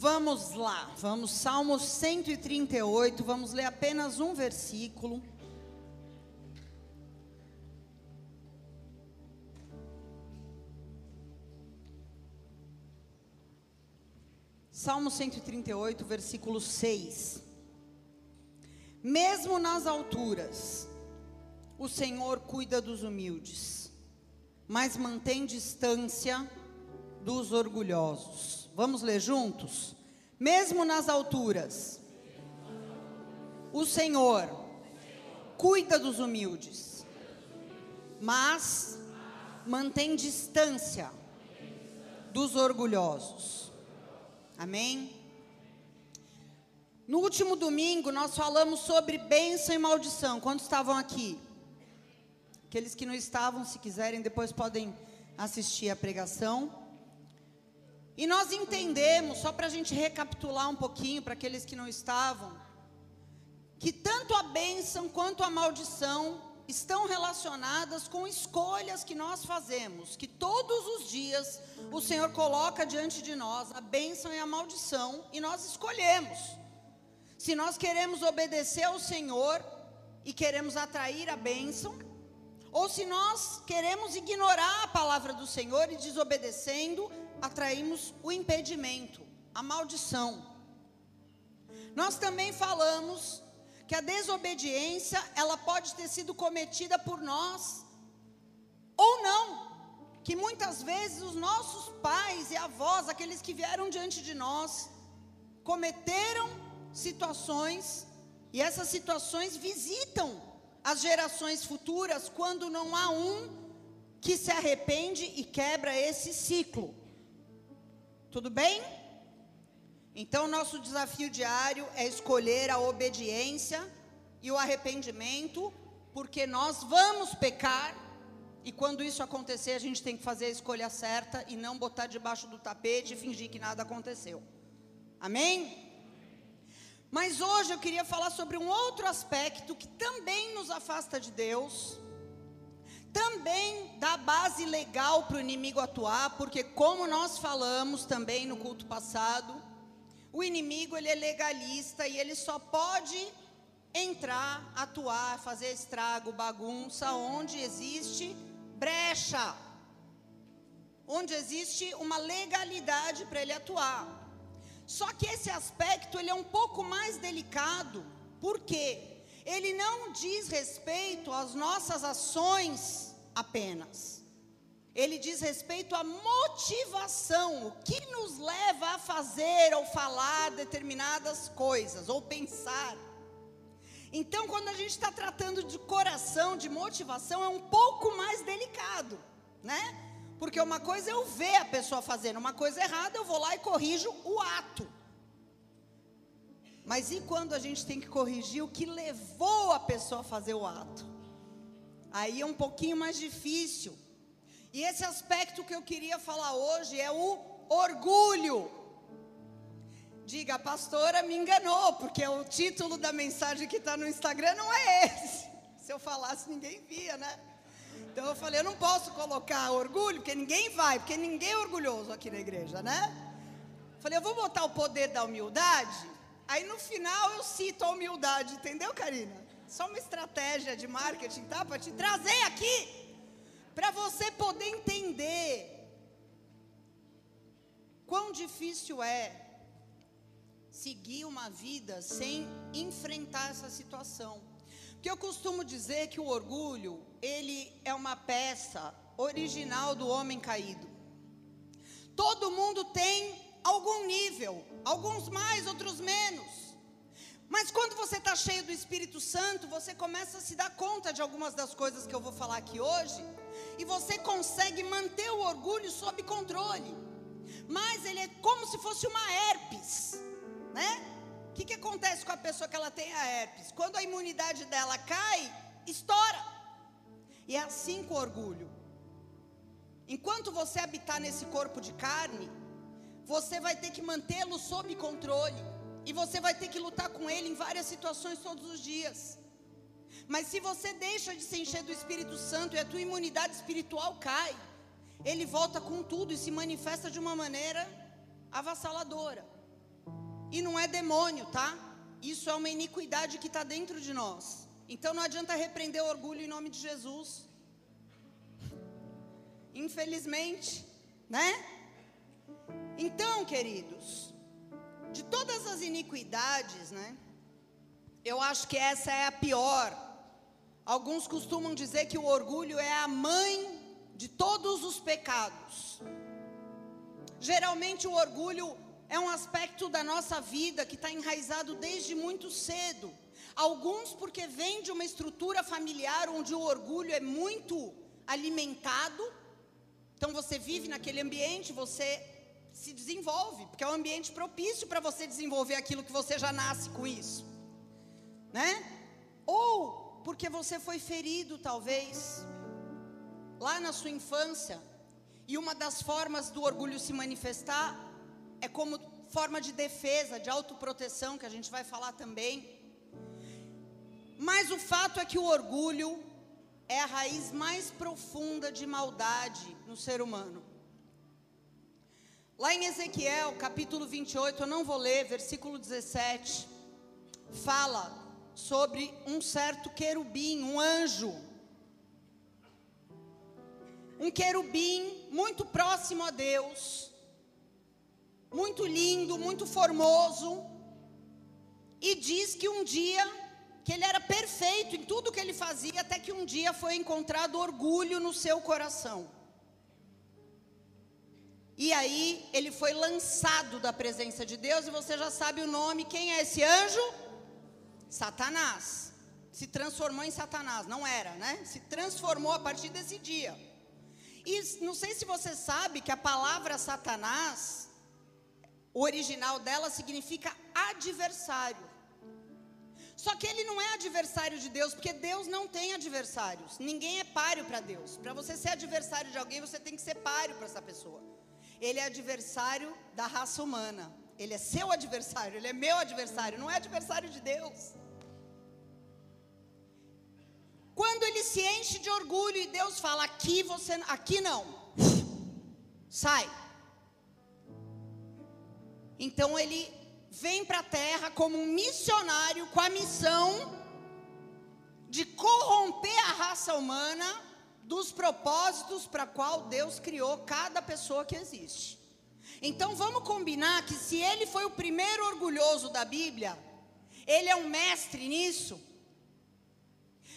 Vamos lá, vamos, Salmo 138, vamos ler apenas um versículo. Salmo 138, versículo 6. Mesmo nas alturas, o Senhor cuida dos humildes, mas mantém distância dos orgulhosos. Vamos ler juntos? Mesmo nas alturas, o Senhor cuida dos humildes, mas mantém distância dos orgulhosos. Amém? No último domingo, nós falamos sobre bênção e maldição. Quando estavam aqui? Aqueles que não estavam, se quiserem, depois podem assistir a pregação. E nós entendemos, só para a gente recapitular um pouquinho, para aqueles que não estavam, que tanto a bênção quanto a maldição estão relacionadas com escolhas que nós fazemos, que todos os dias o Senhor coloca diante de nós a bênção e a maldição, e nós escolhemos. Se nós queremos obedecer ao Senhor e queremos atrair a bênção, ou se nós queremos ignorar a palavra do Senhor e desobedecendo, atraímos o impedimento, a maldição. Nós também falamos que a desobediência, ela pode ter sido cometida por nós ou não. Que muitas vezes os nossos pais e avós, aqueles que vieram diante de nós, cometeram situações e essas situações visitam as gerações futuras quando não há um que se arrepende e quebra esse ciclo. Tudo bem? Então, nosso desafio diário é escolher a obediência e o arrependimento, porque nós vamos pecar, e quando isso acontecer, a gente tem que fazer a escolha certa e não botar debaixo do tapete e fingir que nada aconteceu. Amém? Mas hoje eu queria falar sobre um outro aspecto que também nos afasta de Deus também dá base legal para o inimigo atuar, porque como nós falamos também no culto passado, o inimigo ele é legalista e ele só pode entrar, atuar, fazer estrago, bagunça onde existe brecha. Onde existe uma legalidade para ele atuar. Só que esse aspecto ele é um pouco mais delicado. Por quê? Ele não diz respeito às nossas ações apenas. Ele diz respeito à motivação, o que nos leva a fazer ou falar determinadas coisas, ou pensar. Então, quando a gente está tratando de coração, de motivação, é um pouco mais delicado, né? Porque uma coisa é eu ver a pessoa fazendo uma coisa errada, eu vou lá e corrijo o ato. Mas e quando a gente tem que corrigir o que levou a pessoa a fazer o ato? Aí é um pouquinho mais difícil. E esse aspecto que eu queria falar hoje é o orgulho. Diga, a pastora me enganou, porque o título da mensagem que está no Instagram não é esse. Se eu falasse, ninguém via, né? Então eu falei, eu não posso colocar orgulho, porque ninguém vai, porque ninguém é orgulhoso aqui na igreja, né? Falei, eu vou botar o poder da humildade Aí no final eu cito a humildade, entendeu, Karina? Só uma estratégia de marketing, tá? Para te trazer aqui, para você poder entender quão difícil é seguir uma vida sem enfrentar essa situação. Porque eu costumo dizer que o orgulho, ele é uma peça original do homem caído. Todo mundo tem algum nível, alguns mais, outros menos. Mas quando você está cheio do Espírito Santo, você começa a se dar conta de algumas das coisas que eu vou falar aqui hoje, e você consegue manter o orgulho sob controle. Mas ele é como se fosse uma herpes, né? O que, que acontece com a pessoa que ela tem a herpes? Quando a imunidade dela cai, estoura. E é assim com o orgulho. Enquanto você habitar nesse corpo de carne, você vai ter que mantê-lo sob controle. E você vai ter que lutar com ele em várias situações todos os dias. Mas se você deixa de se encher do Espírito Santo e a tua imunidade espiritual cai, ele volta com tudo e se manifesta de uma maneira avassaladora. E não é demônio, tá? Isso é uma iniquidade que está dentro de nós. Então não adianta repreender o orgulho em nome de Jesus. Infelizmente, né? Então, queridos, de todas as iniquidades, né? Eu acho que essa é a pior. Alguns costumam dizer que o orgulho é a mãe de todos os pecados. Geralmente o orgulho é um aspecto da nossa vida que está enraizado desde muito cedo. Alguns porque vem de uma estrutura familiar onde o orgulho é muito alimentado. Então você vive naquele ambiente, você se desenvolve, porque é um ambiente propício para você desenvolver aquilo que você já nasce com isso, né? Ou porque você foi ferido, talvez, lá na sua infância, e uma das formas do orgulho se manifestar é como forma de defesa, de autoproteção, que a gente vai falar também. Mas o fato é que o orgulho é a raiz mais profunda de maldade no ser humano. Lá em Ezequiel, capítulo 28, eu não vou ler, versículo 17, fala sobre um certo querubim, um anjo. Um querubim muito próximo a Deus, muito lindo, muito formoso, e diz que um dia, que ele era perfeito em tudo que ele fazia, até que um dia foi encontrado orgulho no seu coração. E aí ele foi lançado da presença de Deus, e você já sabe o nome, quem é esse anjo? Satanás. Se transformou em Satanás, não era, né? Se transformou a partir desse dia. E não sei se você sabe que a palavra Satanás, o original dela significa adversário. Só que ele não é adversário de Deus, porque Deus não tem adversários. Ninguém é páreo para Deus. Para você ser adversário de alguém, você tem que ser páreo para essa pessoa. Ele é adversário da raça humana. Ele é seu adversário, ele é meu adversário, não é adversário de Deus. Quando ele se enche de orgulho e Deus fala: "Aqui você, aqui não". Sai. Então ele vem para a terra como um missionário com a missão de corromper a raça humana dos propósitos para qual Deus criou cada pessoa que existe. Então vamos combinar que se ele foi o primeiro orgulhoso da Bíblia, ele é um mestre nisso.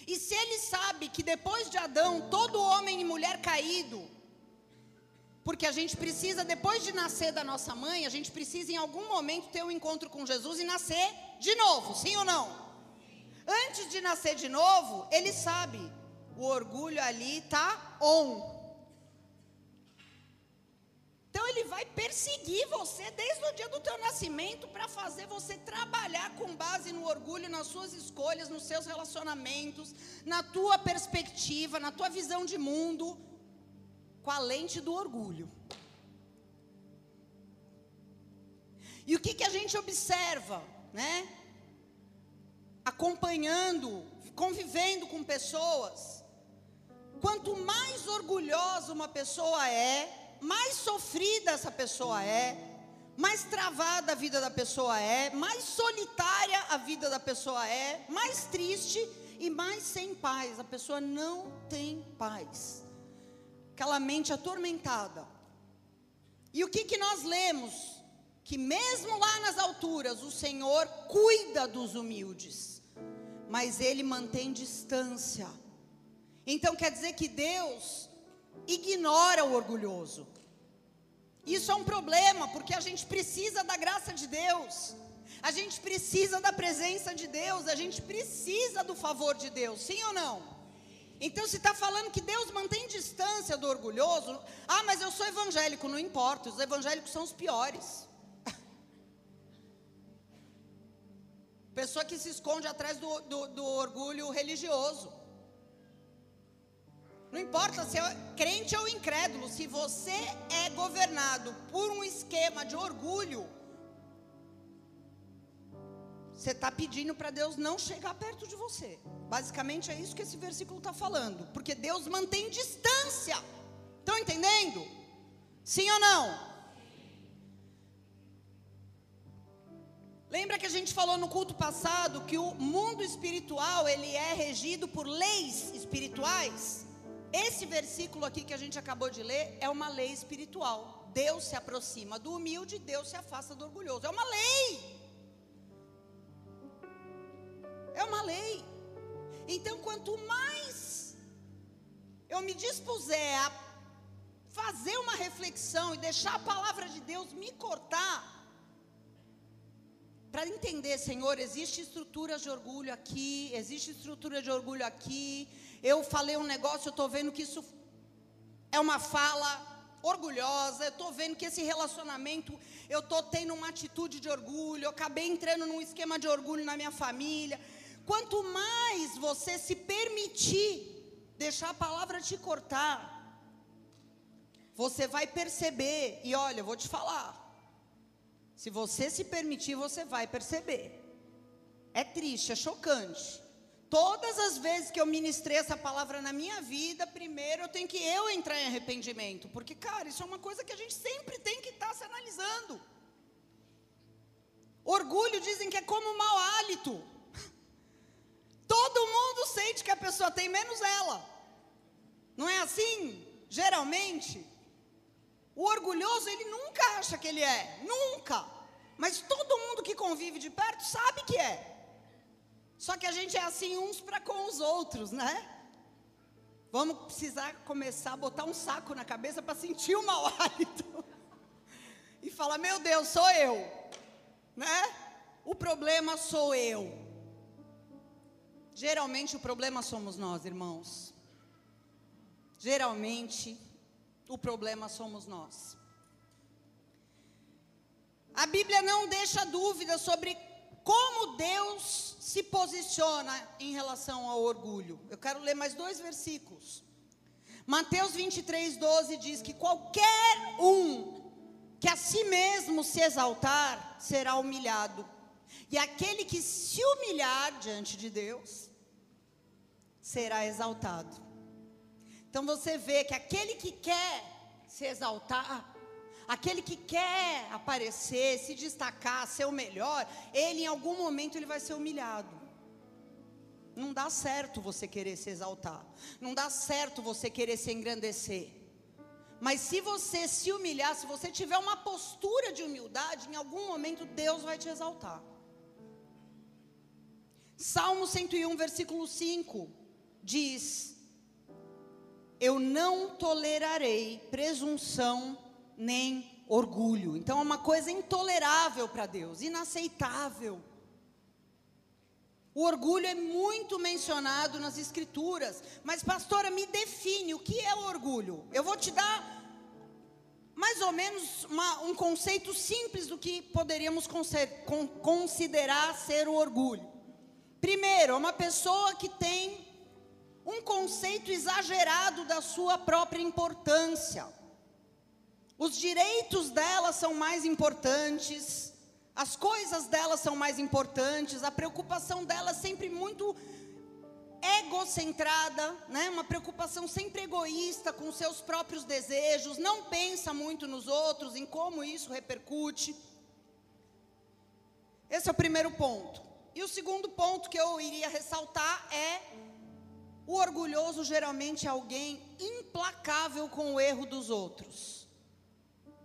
E se ele sabe que depois de Adão, todo homem e mulher caído, porque a gente precisa, depois de nascer da nossa mãe, a gente precisa em algum momento ter um encontro com Jesus e nascer de novo, sim ou não? Antes de nascer de novo, ele sabe o orgulho ali está on. Então ele vai perseguir você desde o dia do teu nascimento para fazer você trabalhar com base no orgulho, nas suas escolhas, nos seus relacionamentos, na tua perspectiva, na tua visão de mundo, com a lente do orgulho. E o que, que a gente observa, né? Acompanhando, convivendo com pessoas Quanto mais orgulhosa uma pessoa é, mais sofrida essa pessoa é, mais travada a vida da pessoa é, mais solitária a vida da pessoa é, mais triste e mais sem paz. A pessoa não tem paz. Aquela mente atormentada. E o que, que nós lemos? Que mesmo lá nas alturas, o Senhor cuida dos humildes, mas Ele mantém distância então quer dizer que Deus ignora o orgulhoso. Isso é um problema, porque a gente precisa da graça de Deus. A gente precisa da presença de Deus, a gente precisa do favor de Deus, sim ou não? Então, se está falando que Deus mantém distância do orgulhoso, ah, mas eu sou evangélico, não importa, os evangélicos são os piores. Pessoa que se esconde atrás do, do, do orgulho religioso. Não importa se é crente ou incrédulo, se você é governado por um esquema de orgulho, você está pedindo para Deus não chegar perto de você. Basicamente é isso que esse versículo está falando. Porque Deus mantém distância. Estão entendendo? Sim ou não? Lembra que a gente falou no culto passado que o mundo espiritual, ele é regido por leis espirituais? Esse versículo aqui que a gente acabou de ler é uma lei espiritual. Deus se aproxima do humilde, Deus se afasta do orgulhoso. É uma lei. É uma lei. Então, quanto mais eu me dispuser a fazer uma reflexão e deixar a palavra de Deus me cortar, para entender, Senhor, existe estrutura de orgulho aqui, existe estrutura de orgulho aqui. Eu falei um negócio, eu estou vendo que isso é uma fala orgulhosa, eu estou vendo que esse relacionamento, eu estou tendo uma atitude de orgulho, eu acabei entrando num esquema de orgulho na minha família. Quanto mais você se permitir deixar a palavra te cortar, você vai perceber, e olha, eu vou te falar, se você se permitir, você vai perceber. É triste, é chocante. Todas as vezes que eu ministrei essa palavra na minha vida, primeiro eu tenho que eu entrar em arrependimento. Porque, cara, isso é uma coisa que a gente sempre tem que estar tá se analisando. Orgulho dizem que é como mau hálito. Todo mundo sente que a pessoa tem, menos ela. Não é assim? Geralmente. O orgulhoso, ele nunca acha que ele é, nunca. Mas todo mundo que convive de perto sabe que é. Só que a gente é assim uns para com os outros, né? Vamos precisar começar a botar um saco na cabeça para sentir o mau hálito. E falar, meu Deus, sou eu. Né? O problema sou eu. Geralmente o problema somos nós, irmãos. Geralmente o problema somos nós. A Bíblia não deixa dúvida sobre como Deus se posiciona em relação ao orgulho. Eu quero ler mais dois versículos. Mateus 23, 12 diz que qualquer um que a si mesmo se exaltar será humilhado, e aquele que se humilhar diante de Deus será exaltado. Então você vê que aquele que quer se exaltar, aquele que quer aparecer, se destacar, ser o melhor, ele em algum momento ele vai ser humilhado. Não dá certo você querer se exaltar. Não dá certo você querer se engrandecer. Mas se você se humilhar, se você tiver uma postura de humildade, em algum momento Deus vai te exaltar. Salmo 101, versículo 5 diz: eu não tolerarei presunção nem orgulho. Então é uma coisa intolerável para Deus, inaceitável. O orgulho é muito mencionado nas escrituras, mas pastora, me define o que é o orgulho. Eu vou te dar mais ou menos uma, um conceito simples do que poderíamos considerar ser o orgulho. Primeiro, é uma pessoa que tem um conceito exagerado da sua própria importância. Os direitos dela são mais importantes, as coisas dela são mais importantes, a preocupação dela é sempre muito egocentrada, né? uma preocupação sempre egoísta com seus próprios desejos, não pensa muito nos outros, em como isso repercute. Esse é o primeiro ponto. E o segundo ponto que eu iria ressaltar é o orgulhoso geralmente é alguém implacável com o erro dos outros.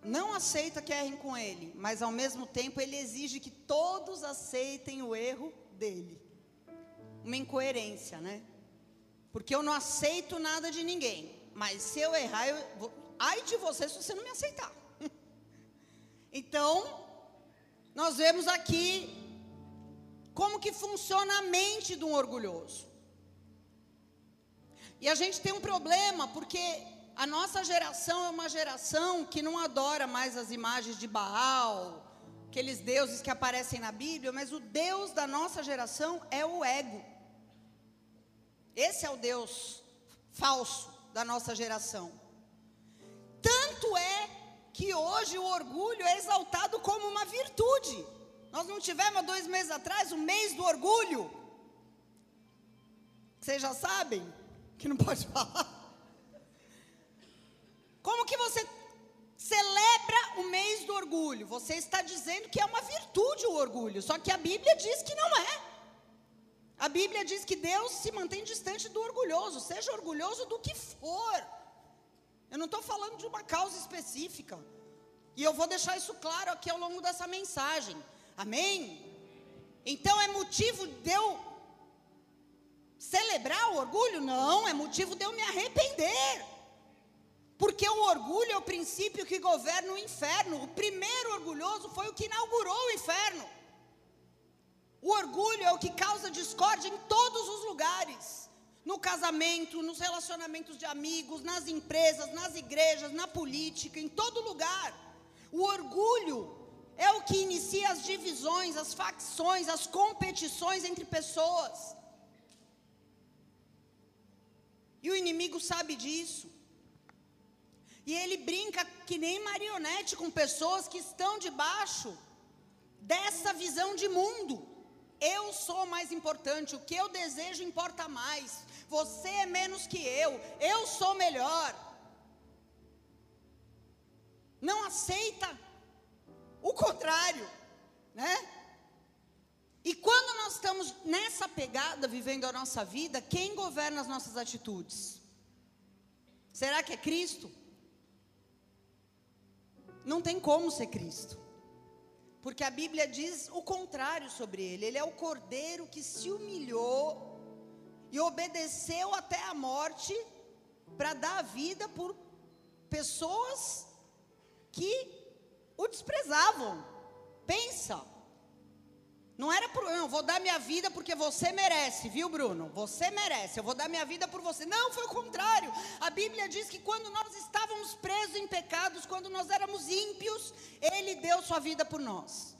Não aceita que errem com ele, mas ao mesmo tempo ele exige que todos aceitem o erro dele. Uma incoerência, né? Porque eu não aceito nada de ninguém, mas se eu errar, eu vou... ai de você se você não me aceitar. então, nós vemos aqui como que funciona a mente de um orgulhoso. E a gente tem um problema, porque a nossa geração é uma geração que não adora mais as imagens de Baal, aqueles deuses que aparecem na Bíblia, mas o Deus da nossa geração é o ego. Esse é o Deus falso da nossa geração. Tanto é que hoje o orgulho é exaltado como uma virtude. Nós não tivemos há dois meses atrás o mês do orgulho. Vocês já sabem? que não pode falar. Que você celebra o mês do orgulho. Você está dizendo que é uma virtude o orgulho, só que a Bíblia diz que não é. A Bíblia diz que Deus se mantém distante do orgulhoso, seja orgulhoso do que for. Eu não estou falando de uma causa específica. E eu vou deixar isso claro aqui ao longo dessa mensagem. Amém? Então é motivo de eu celebrar o orgulho? Não, é motivo de eu me arrepender. Porque o orgulho é o princípio que governa o inferno. O primeiro orgulhoso foi o que inaugurou o inferno. O orgulho é o que causa discórdia em todos os lugares. No casamento, nos relacionamentos de amigos, nas empresas, nas igrejas, na política, em todo lugar. O orgulho é o que inicia as divisões, as facções, as competições entre pessoas. E o inimigo sabe disso. E ele brinca que nem marionete com pessoas que estão debaixo dessa visão de mundo. Eu sou mais importante, o que eu desejo importa mais. Você é menos que eu, eu sou melhor. Não aceita o contrário, né? E quando nós estamos nessa pegada, vivendo a nossa vida, quem governa as nossas atitudes? Será que é Cristo? Não tem como ser Cristo. Porque a Bíblia diz o contrário sobre ele. Ele é o cordeiro que se humilhou e obedeceu até a morte para dar a vida por pessoas que o desprezavam. Pensa. Não era por, não, vou dar minha vida porque você merece, viu, Bruno? Você merece, eu vou dar minha vida por você. Não, foi o contrário. A Bíblia diz que quando nós estávamos presos em pecados, quando nós éramos ímpios, Ele deu sua vida por nós.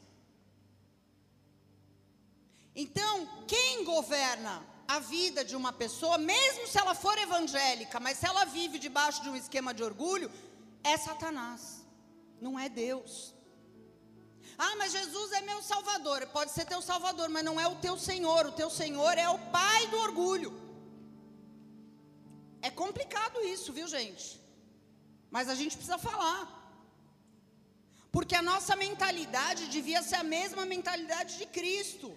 Então, quem governa a vida de uma pessoa, mesmo se ela for evangélica, mas se ela vive debaixo de um esquema de orgulho, é Satanás, não é Deus. Ah, mas Jesus é meu salvador. Pode ser teu salvador, mas não é o teu Senhor. O teu Senhor é o pai do orgulho. É complicado isso, viu, gente? Mas a gente precisa falar. Porque a nossa mentalidade devia ser a mesma mentalidade de Cristo.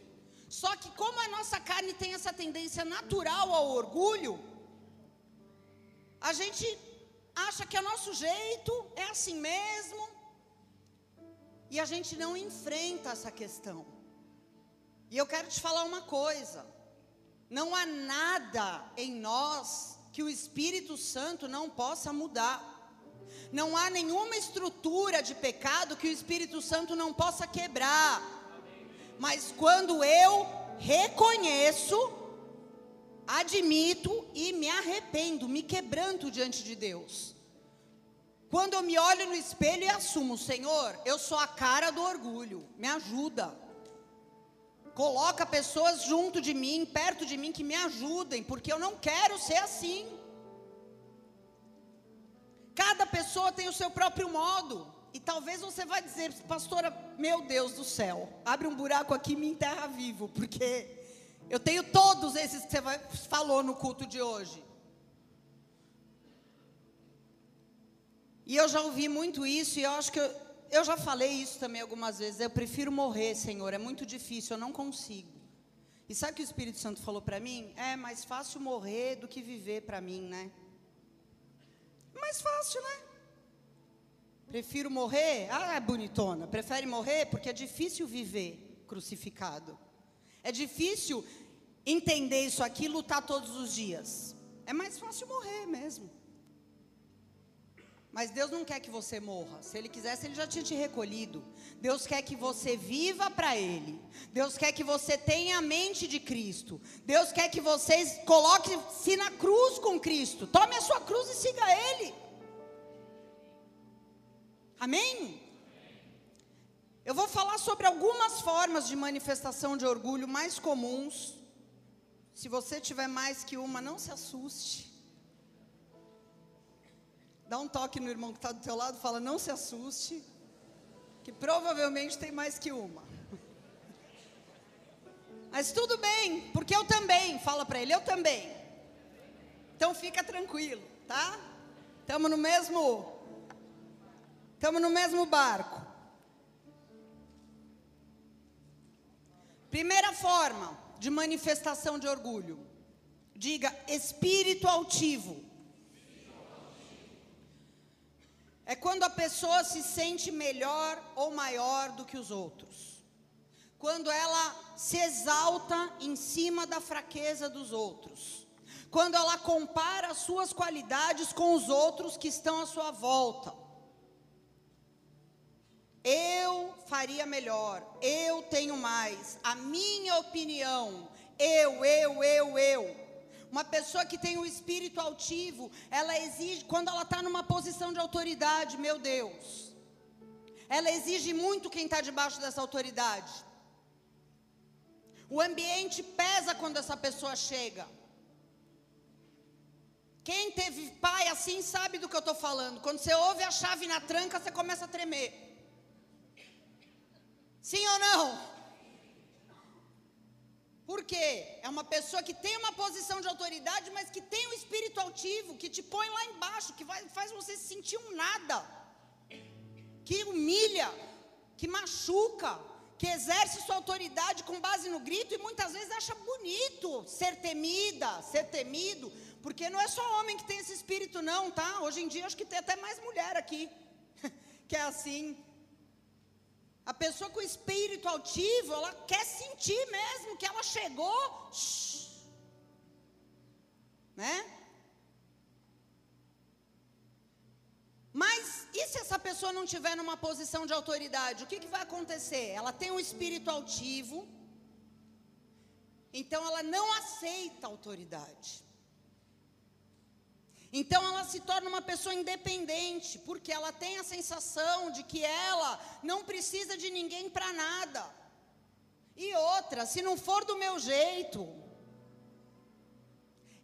Só que como a nossa carne tem essa tendência natural ao orgulho, a gente acha que é nosso jeito, é assim mesmo, e a gente não enfrenta essa questão. E eu quero te falar uma coisa: não há nada em nós que o Espírito Santo não possa mudar. Não há nenhuma estrutura de pecado que o Espírito Santo não possa quebrar. Mas quando eu reconheço, admito e me arrependo, me quebranto diante de Deus. Quando eu me olho no espelho e assumo, Senhor, eu sou a cara do orgulho, me ajuda. Coloca pessoas junto de mim, perto de mim, que me ajudem, porque eu não quero ser assim. Cada pessoa tem o seu próprio modo. E talvez você vai dizer, pastora, meu Deus do céu, abre um buraco aqui e me enterra vivo, porque eu tenho todos esses que você falou no culto de hoje. E eu já ouvi muito isso e eu acho que eu, eu já falei isso também algumas vezes. Eu prefiro morrer, Senhor, é muito difícil, eu não consigo. E sabe o que o Espírito Santo falou para mim? É mais fácil morrer do que viver para mim, né? Mais fácil, né? Prefiro morrer? Ah, é bonitona. Prefere morrer porque é difícil viver crucificado. É difícil entender isso aqui, lutar todos os dias. É mais fácil morrer mesmo. Mas Deus não quer que você morra. Se Ele quisesse, Ele já tinha te recolhido. Deus quer que você viva para Ele. Deus quer que você tenha a mente de Cristo. Deus quer que você coloque-se na cruz com Cristo. Tome a sua cruz e siga Ele. Amém? Eu vou falar sobre algumas formas de manifestação de orgulho mais comuns. Se você tiver mais que uma, não se assuste. Dá um toque no irmão que está do teu lado, fala, não se assuste, que provavelmente tem mais que uma. Mas tudo bem, porque eu também, fala para ele, eu também. Então fica tranquilo, tá? Estamos no mesmo Estamos no mesmo barco. Primeira forma de manifestação de orgulho. Diga espírito altivo. É quando a pessoa se sente melhor ou maior do que os outros. Quando ela se exalta em cima da fraqueza dos outros. Quando ela compara as suas qualidades com os outros que estão à sua volta. Eu faria melhor, eu tenho mais, a minha opinião, eu, eu, eu, eu. Uma pessoa que tem um espírito altivo, ela exige, quando ela está numa posição de autoridade, meu Deus, ela exige muito quem está debaixo dessa autoridade. O ambiente pesa quando essa pessoa chega. Quem teve pai assim sabe do que eu estou falando. Quando você ouve a chave na tranca, você começa a tremer. Sim ou não? Por quê? É uma pessoa que tem uma posição de autoridade, mas que tem um espírito altivo, que te põe lá embaixo, que vai, faz você se sentir um nada, que humilha, que machuca, que exerce sua autoridade com base no grito e muitas vezes acha bonito ser temida, ser temido, porque não é só homem que tem esse espírito, não, tá? Hoje em dia acho que tem até mais mulher aqui, que é assim, a pessoa com espírito altivo, ela quer sentir mesmo que ela chegou. Né? Mas e se essa pessoa não tiver numa posição de autoridade? O que, que vai acontecer? Ela tem um espírito altivo, então ela não aceita autoridade. Então ela se torna uma pessoa independente, porque ela tem a sensação de que ela não precisa de ninguém para nada. E outra, se não for do meu jeito,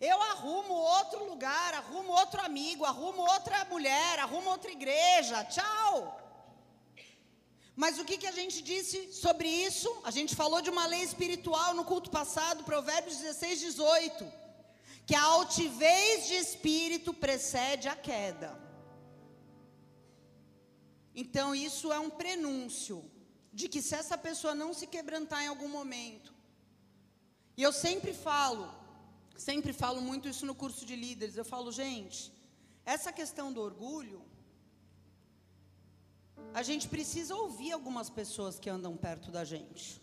eu arrumo outro lugar, arrumo outro amigo, arrumo outra mulher, arrumo outra igreja. Tchau. Mas o que, que a gente disse sobre isso? A gente falou de uma lei espiritual no culto passado, Provérbios 16, 18 que a altivez de espírito precede a queda. Então, isso é um prenúncio de que se essa pessoa não se quebrantar em algum momento, e eu sempre falo, sempre falo muito isso no curso de líderes, eu falo, gente, essa questão do orgulho, a gente precisa ouvir algumas pessoas que andam perto da gente,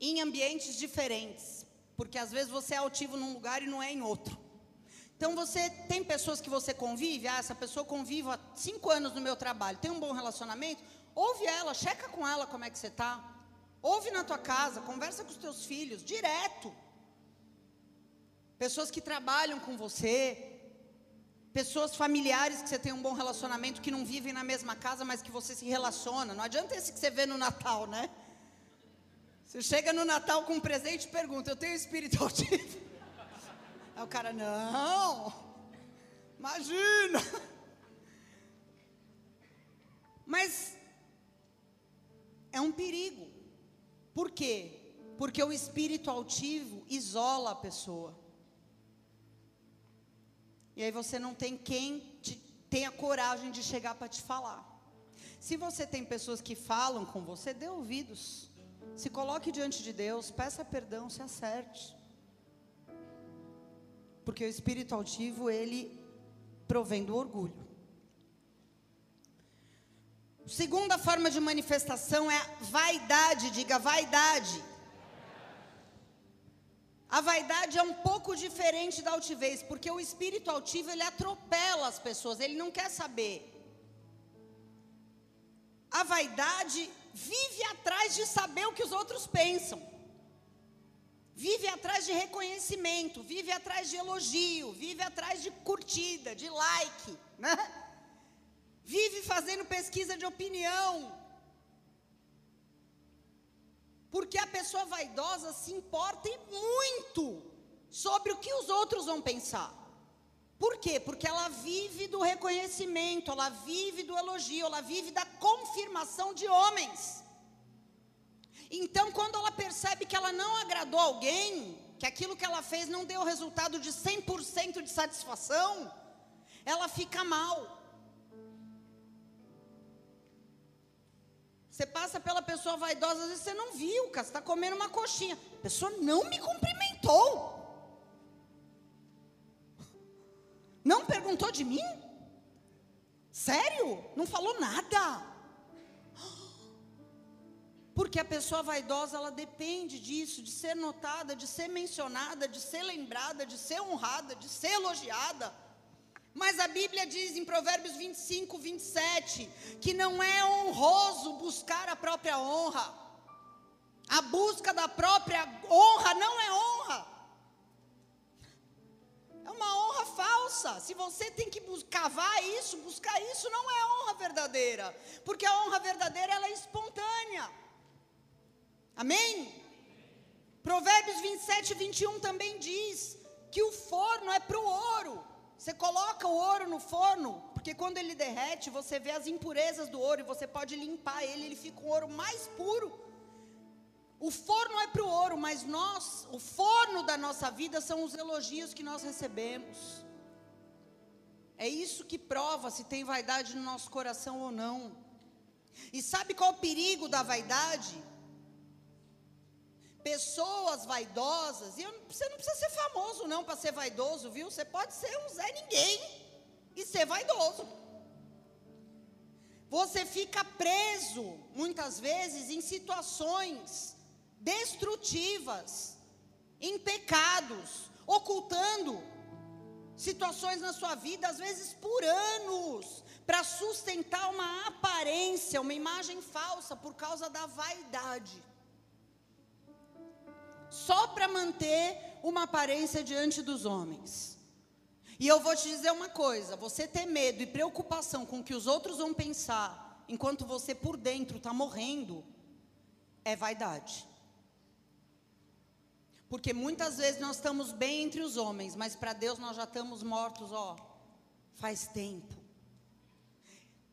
em ambientes diferentes. Porque às vezes você é altivo num lugar e não é em outro. Então você tem pessoas que você convive, ah, essa pessoa convive há cinco anos no meu trabalho, tem um bom relacionamento, ouve ela, checa com ela como é que você está. Ouve na tua casa, conversa com os teus filhos, direto. Pessoas que trabalham com você, pessoas familiares que você tem um bom relacionamento, que não vivem na mesma casa, mas que você se relaciona. Não adianta esse que você vê no Natal, né? Você chega no Natal com um presente e pergunta: Eu tenho espírito altivo? Aí o cara: Não, imagina. Mas é um perigo. Por quê? Porque o espírito altivo isola a pessoa. E aí você não tem quem te, tenha coragem de chegar para te falar. Se você tem pessoas que falam com você, dê ouvidos. Se coloque diante de Deus, peça perdão, se acerte. Porque o espírito altivo, ele provém do orgulho. Segunda forma de manifestação é a vaidade, diga vaidade. A vaidade é um pouco diferente da altivez, porque o espírito altivo ele atropela as pessoas, ele não quer saber. A vaidade vive atrás de saber o que os outros pensam. Vive atrás de reconhecimento, vive atrás de elogio, vive atrás de curtida, de like, né? Vive fazendo pesquisa de opinião. Porque a pessoa vaidosa se importa muito sobre o que os outros vão pensar. Por quê? Porque ela vive do reconhecimento, ela vive do elogio, ela vive da confirmação de homens. Então, quando ela percebe que ela não agradou alguém, que aquilo que ela fez não deu resultado de 100% de satisfação, ela fica mal. Você passa pela pessoa vaidosa, às vezes você não viu, cara, você está comendo uma coxinha. A pessoa não me cumprimentou. Não perguntou de mim? Sério? Não falou nada? Porque a pessoa vaidosa, ela depende disso, de ser notada, de ser mencionada, de ser lembrada, de ser honrada, de ser elogiada. Mas a Bíblia diz em Provérbios 25, 27, que não é honroso buscar a própria honra. A busca da própria honra não é honra. Falsa. Se você tem que cavar isso, buscar isso, não é honra verdadeira. Porque a honra verdadeira ela é espontânea. Amém? Provérbios 27, 21 também diz que o forno é para o ouro. Você coloca o ouro no forno, porque quando ele derrete, você vê as impurezas do ouro e você pode limpar ele, ele fica um ouro mais puro. O forno é para o ouro, mas nós, o forno da nossa vida são os elogios que nós recebemos. É isso que prova se tem vaidade no nosso coração ou não. E sabe qual o perigo da vaidade? pessoas vaidosas, e você não precisa ser famoso não para ser vaidoso, viu? Você pode ser um Zé Ninguém e ser vaidoso. Você fica preso, muitas vezes, em situações destrutivas, em pecados, ocultando situações na sua vida, às vezes por anos, para sustentar uma aparência, uma imagem falsa, por causa da vaidade só para manter uma aparência diante dos homens. E eu vou te dizer uma coisa: você ter medo e preocupação com o que os outros vão pensar, enquanto você por dentro está morrendo, é vaidade. Porque muitas vezes nós estamos bem entre os homens, mas para Deus nós já estamos mortos, ó, faz tempo.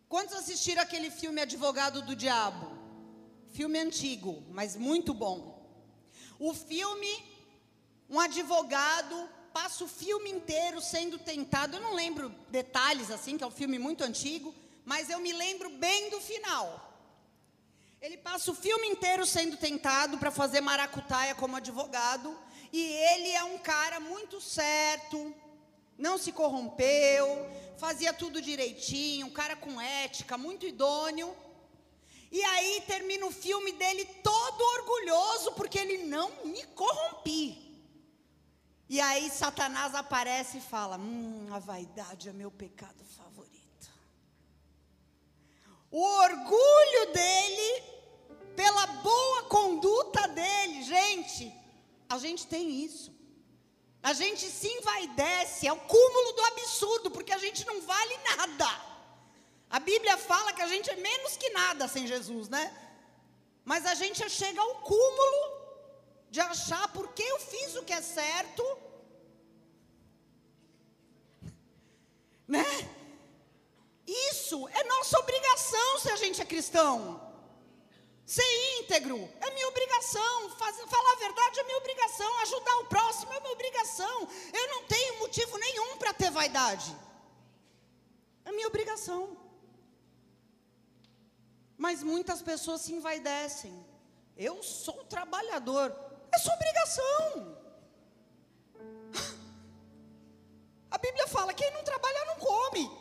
Quantos assistiram aquele filme Advogado do Diabo? Filme antigo, mas muito bom. O filme, um advogado passa o filme inteiro sendo tentado. Eu não lembro detalhes assim, que é um filme muito antigo, mas eu me lembro bem do final. Ele passa o filme inteiro sendo tentado para fazer maracutaia como advogado, e ele é um cara muito certo, não se corrompeu, fazia tudo direitinho, um cara com ética, muito idôneo. E aí termina o filme dele todo orgulhoso, porque ele não me corrompi. E aí Satanás aparece e fala: Hum, a vaidade é meu pecado favorito. O orgulho dele, pela boa conduta dele, gente, a gente tem isso. A gente se envaidece, é o cúmulo do absurdo, porque a gente não vale nada. A Bíblia fala que a gente é menos que nada sem Jesus, né? Mas a gente chega ao cúmulo de achar porque eu fiz o que é certo, né? Isso é nossa obrigação se a gente é cristão. Ser íntegro é minha obrigação, fazer, falar a verdade é minha obrigação, ajudar o próximo é minha obrigação. Eu não tenho motivo nenhum para ter vaidade. É minha obrigação. Mas muitas pessoas se envaidecem. Eu sou trabalhador. É sua obrigação. A Bíblia fala: quem não trabalha não come.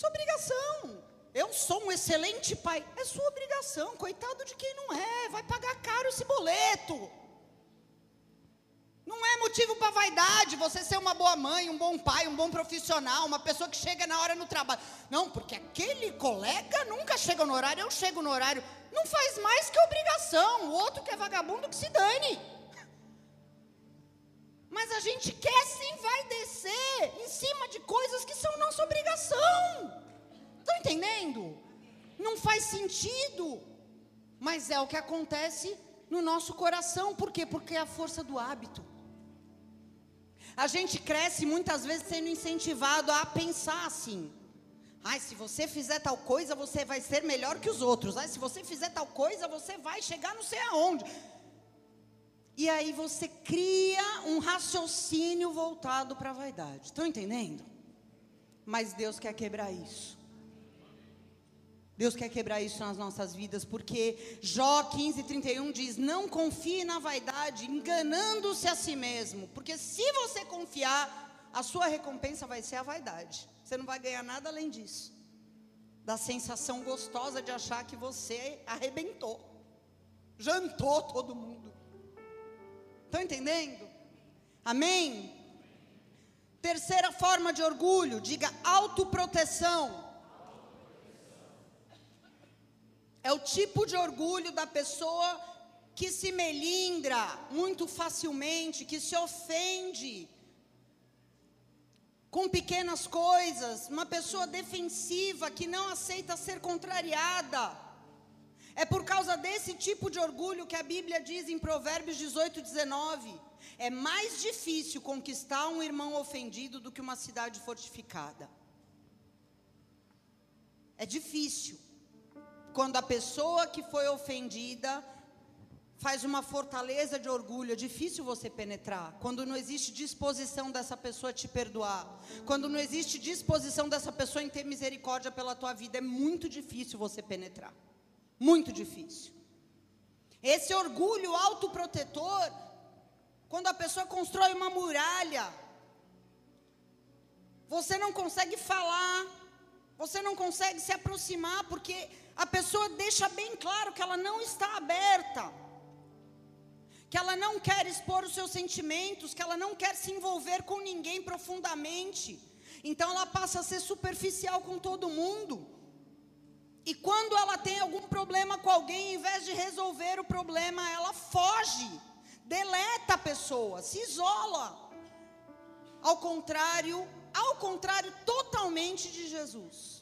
Sua obrigação. Eu sou um excelente pai. É sua obrigação. Coitado de quem não é. Vai pagar caro esse boleto. Não é motivo para vaidade você ser uma boa mãe, um bom pai, um bom profissional, uma pessoa que chega na hora no trabalho. Não, porque aquele colega nunca chega no horário, eu chego no horário. Não faz mais que obrigação. O outro que é vagabundo que se dane. Mas a gente quer se envaidecer em cima de coisas que são nossa obrigação. Estão entendendo? Não faz sentido. Mas é o que acontece no nosso coração. Por quê? Porque é a força do hábito. A gente cresce muitas vezes sendo incentivado a pensar assim. Ai, se você fizer tal coisa, você vai ser melhor que os outros. Ai, se você fizer tal coisa, você vai chegar não sei aonde. E aí você cria um raciocínio voltado para a vaidade. Estão entendendo? Mas Deus quer quebrar isso. Deus quer quebrar isso nas nossas vidas, porque Jó 15, 31 diz: Não confie na vaidade, enganando-se a si mesmo, porque se você confiar, a sua recompensa vai ser a vaidade. Você não vai ganhar nada além disso, da sensação gostosa de achar que você arrebentou, jantou todo mundo. Estão entendendo? Amém? Terceira forma de orgulho, diga autoproteção. É o tipo de orgulho da pessoa que se melindra muito facilmente, que se ofende com pequenas coisas, uma pessoa defensiva que não aceita ser contrariada. É por causa desse tipo de orgulho que a Bíblia diz em Provérbios 18, 19: é mais difícil conquistar um irmão ofendido do que uma cidade fortificada. É difícil. Quando a pessoa que foi ofendida faz uma fortaleza de orgulho, é difícil você penetrar. Quando não existe disposição dessa pessoa te perdoar, quando não existe disposição dessa pessoa em ter misericórdia pela tua vida, é muito difícil você penetrar. Muito difícil. Esse orgulho autoprotetor, quando a pessoa constrói uma muralha, você não consegue falar, você não consegue se aproximar, porque a pessoa deixa bem claro que ela não está aberta, que ela não quer expor os seus sentimentos, que ela não quer se envolver com ninguém profundamente. Então ela passa a ser superficial com todo mundo. E quando ela tem algum problema com alguém, em vez de resolver o problema, ela foge, deleta a pessoa, se isola. Ao contrário, ao contrário totalmente de Jesus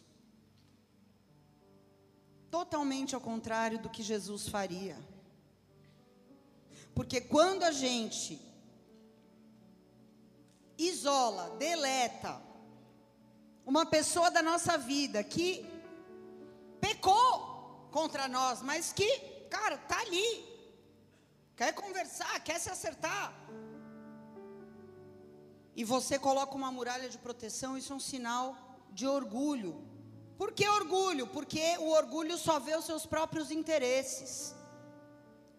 totalmente ao contrário do que Jesus faria. Porque quando a gente isola, deleta uma pessoa da nossa vida que pecou contra nós, mas que, cara, tá ali, quer conversar, quer se acertar, e você coloca uma muralha de proteção, isso é um sinal de orgulho. Por que orgulho? Porque o orgulho só vê os seus próprios interesses.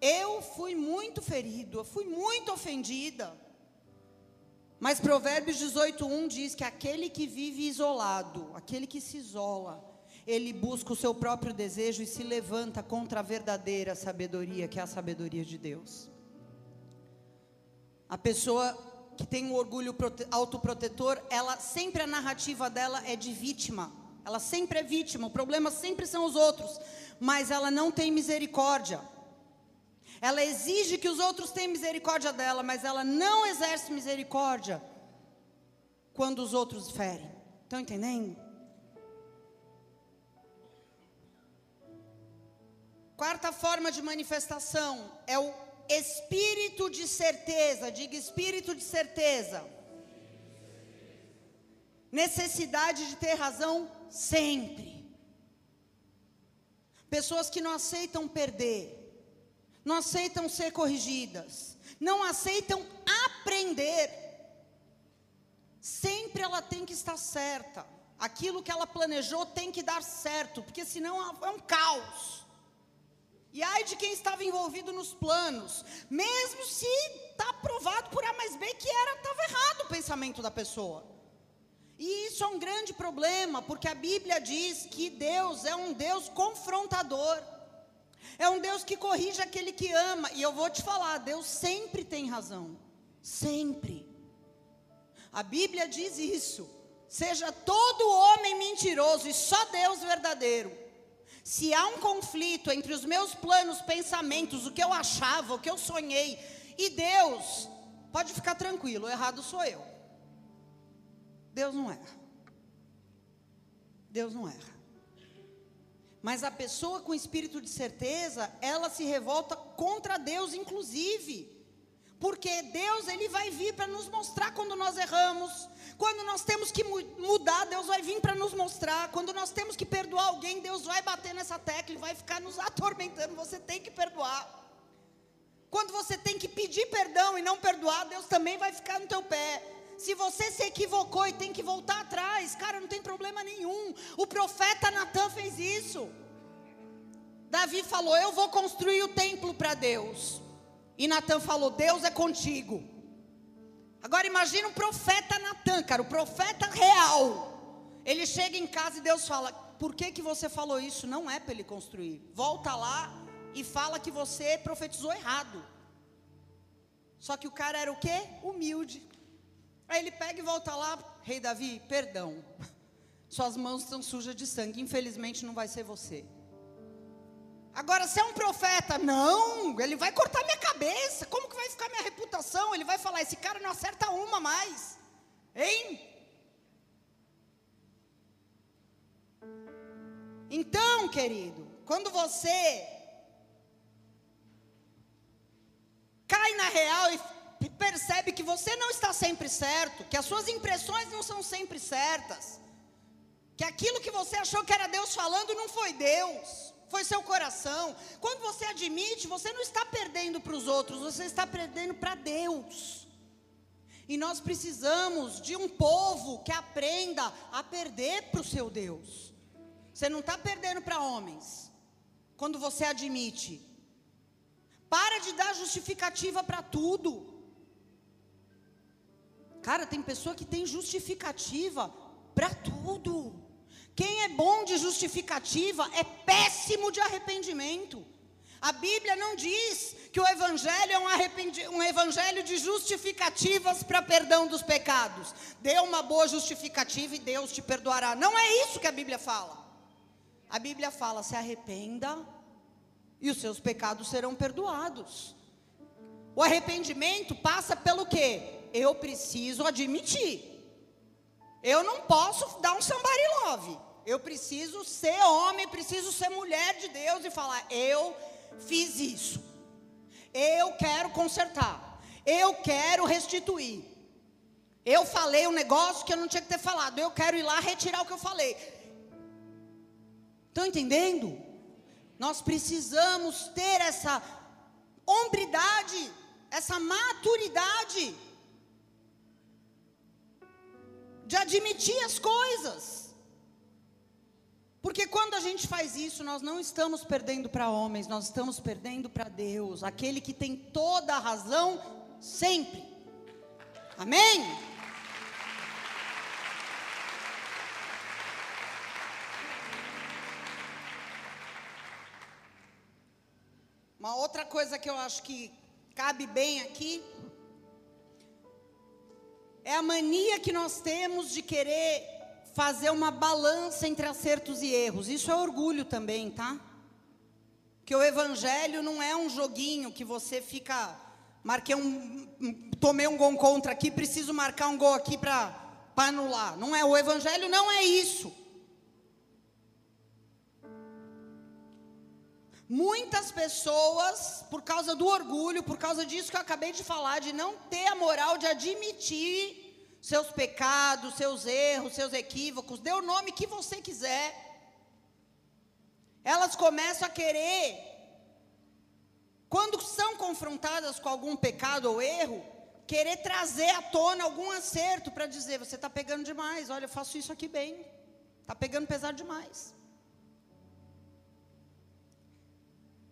Eu fui muito ferido, eu fui muito ofendida. Mas Provérbios 18:1 diz que aquele que vive isolado, aquele que se isola, ele busca o seu próprio desejo e se levanta contra a verdadeira sabedoria, que é a sabedoria de Deus. A pessoa que tem um orgulho autoprotetor, ela sempre a narrativa dela é de vítima. Ela sempre é vítima, o problema sempre são os outros, mas ela não tem misericórdia. Ela exige que os outros tenham misericórdia dela, mas ela não exerce misericórdia quando os outros ferem. Estão entendendo? Quarta forma de manifestação é o espírito de certeza. Diga espírito de certeza. Necessidade de ter razão sempre. Pessoas que não aceitam perder, não aceitam ser corrigidas, não aceitam aprender. Sempre ela tem que estar certa. Aquilo que ela planejou tem que dar certo, porque senão é um caos. E ai de quem estava envolvido nos planos, mesmo se está provado por A mais B que era estava errado o pensamento da pessoa. E isso é um grande problema, porque a Bíblia diz que Deus é um Deus confrontador. É um Deus que corrige aquele que ama. E eu vou te falar, Deus sempre tem razão. Sempre. A Bíblia diz isso. Seja todo homem mentiroso e só Deus verdadeiro. Se há um conflito entre os meus planos, pensamentos, o que eu achava, o que eu sonhei, e Deus, pode ficar tranquilo, errado sou eu. Deus não erra. Deus não erra. Mas a pessoa com espírito de certeza, ela se revolta contra Deus, inclusive. Porque Deus, Ele vai vir para nos mostrar quando nós erramos. Quando nós temos que mudar, Deus vai vir para nos mostrar. Quando nós temos que perdoar alguém, Deus vai bater nessa tecla e vai ficar nos atormentando. Você tem que perdoar. Quando você tem que pedir perdão e não perdoar, Deus também vai ficar no teu pé. Se você se equivocou e tem que voltar atrás, cara, não tem problema nenhum. O profeta Natan fez isso. Davi falou: Eu vou construir o templo para Deus. E Natan falou: Deus é contigo. Agora imagina o profeta Natan, cara, o profeta real. Ele chega em casa e Deus fala: Por que, que você falou isso? Não é para ele construir. Volta lá e fala que você profetizou errado. Só que o cara era o quê? Humilde. Aí ele pega e volta lá, rei Davi, perdão. Suas mãos estão sujas de sangue, infelizmente não vai ser você. Agora, se é um profeta, não, ele vai cortar minha cabeça. Como que vai ficar minha reputação? Ele vai falar: esse cara não acerta uma mais. Hein? Então, querido, quando você cai na real e percebe que você não está sempre certo, que as suas impressões não são sempre certas, que aquilo que você achou que era Deus falando não foi Deus, foi seu coração. Quando você admite, você não está perdendo para os outros, você está perdendo para Deus. E nós precisamos de um povo que aprenda a perder para o seu Deus. Você não está perdendo para homens. Quando você admite. Para de dar justificativa para tudo. Cara, tem pessoa que tem justificativa para tudo. Quem é bom de justificativa é péssimo de arrependimento. A Bíblia não diz que o Evangelho é um, um evangelho de justificativas para perdão dos pecados. Dê uma boa justificativa e Deus te perdoará. Não é isso que a Bíblia fala. A Bíblia fala: se arrependa e os seus pecados serão perdoados. O arrependimento passa pelo quê? Eu preciso admitir. Eu não posso dar um somebody love. Eu preciso ser homem, preciso ser mulher de Deus e falar: eu fiz isso. Eu quero consertar. Eu quero restituir. Eu falei um negócio que eu não tinha que ter falado. Eu quero ir lá retirar o que eu falei. Estão entendendo? Nós precisamos ter essa hombridade, essa maturidade de admitir as coisas. Porque quando a gente faz isso, nós não estamos perdendo para homens, nós estamos perdendo para Deus, aquele que tem toda a razão sempre. Amém? Uma outra coisa que eu acho que cabe bem aqui é a mania que nós temos de querer fazer uma balança entre acertos e erros. Isso é orgulho também, tá? Que o evangelho não é um joguinho que você fica marquei um, tomei um gol contra aqui, preciso marcar um gol aqui para anular. Não é o evangelho, não é isso. Muitas pessoas, por causa do orgulho, por causa disso que eu acabei de falar, de não ter a moral de admitir seus pecados, seus erros, seus equívocos, dê o nome que você quiser. Elas começam a querer, quando são confrontadas com algum pecado ou erro, querer trazer à tona algum acerto para dizer: você está pegando demais, olha, eu faço isso aqui bem, está pegando pesado demais.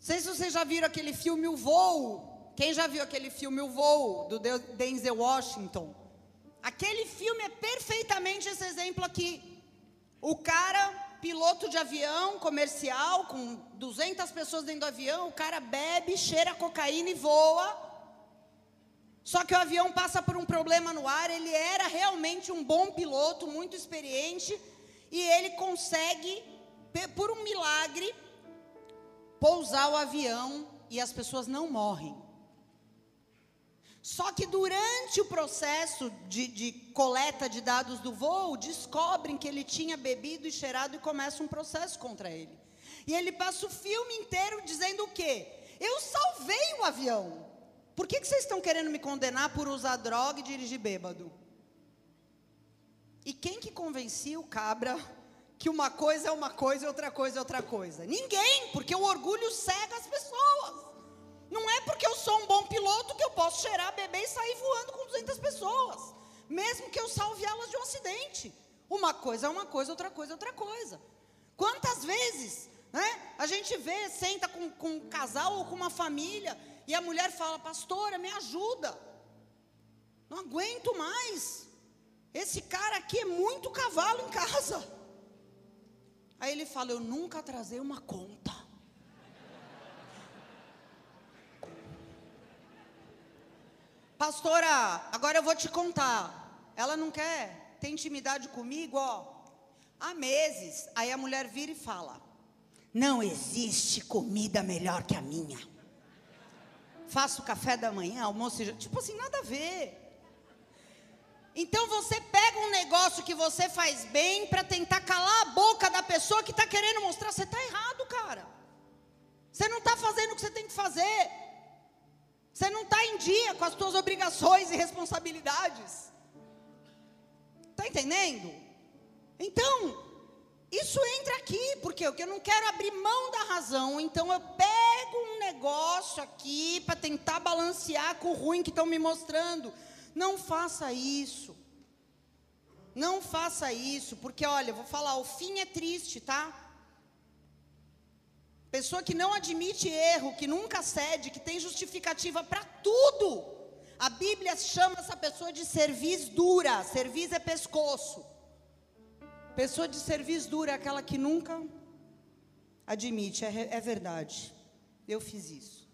Sei se vocês já viram aquele filme O Voo. Quem já viu aquele filme O Voo, do Denzel Washington? Aquele filme é perfeitamente esse exemplo aqui. O cara, piloto de avião comercial, com 200 pessoas dentro do avião, o cara bebe, cheira cocaína e voa. Só que o avião passa por um problema no ar. Ele era realmente um bom piloto, muito experiente, e ele consegue, por um milagre, pousar o avião e as pessoas não morrem. Só que durante o processo de, de, coleta de dados do voo, descobrem que ele tinha bebido e cheirado e começa um processo contra ele. E ele passa o filme inteiro dizendo o quê? Eu salvei o avião. Por que, que vocês estão querendo me condenar por usar droga e dirigir bêbado? E quem que convencia o cabra que uma coisa é uma coisa e outra coisa é outra coisa? Ninguém, porque o orgulho cega as pessoas. Não é porque eu sou um bom piloto que eu posso cheirar, beber e sair voando com 200 pessoas. Mesmo que eu salve elas de um acidente. Uma coisa é uma coisa, outra coisa é outra coisa. Quantas vezes Né? A gente vê, senta com, com um casal ou com uma família, e a mulher fala: Pastora, me ajuda. Não aguento mais. Esse cara aqui é muito cavalo em casa. Aí ele fala: Eu nunca trazei uma conta. Pastora, agora eu vou te contar. Ela não quer ter intimidade comigo, ó. Há meses. Aí a mulher vira e fala: Não existe comida melhor que a minha. Faço café da manhã, almoço e Tipo assim, nada a ver. Então você pega um negócio que você faz bem para tentar calar a boca da pessoa que está querendo mostrar. Você está errado, cara. Você não está fazendo o que você tem que fazer. Você não está em dia com as suas obrigações e responsabilidades. Está entendendo? Então, isso entra aqui, porque eu não quero abrir mão da razão, então eu pego um negócio aqui para tentar balancear com o ruim que estão me mostrando. Não faça isso. Não faça isso, porque olha, vou falar, o fim é triste, tá? Pessoa que não admite erro, que nunca cede, que tem justificativa para tudo. A Bíblia chama essa pessoa de cerviz dura. Cerviz é pescoço. Pessoa de cerviz dura é aquela que nunca admite, é, é verdade. Eu fiz isso.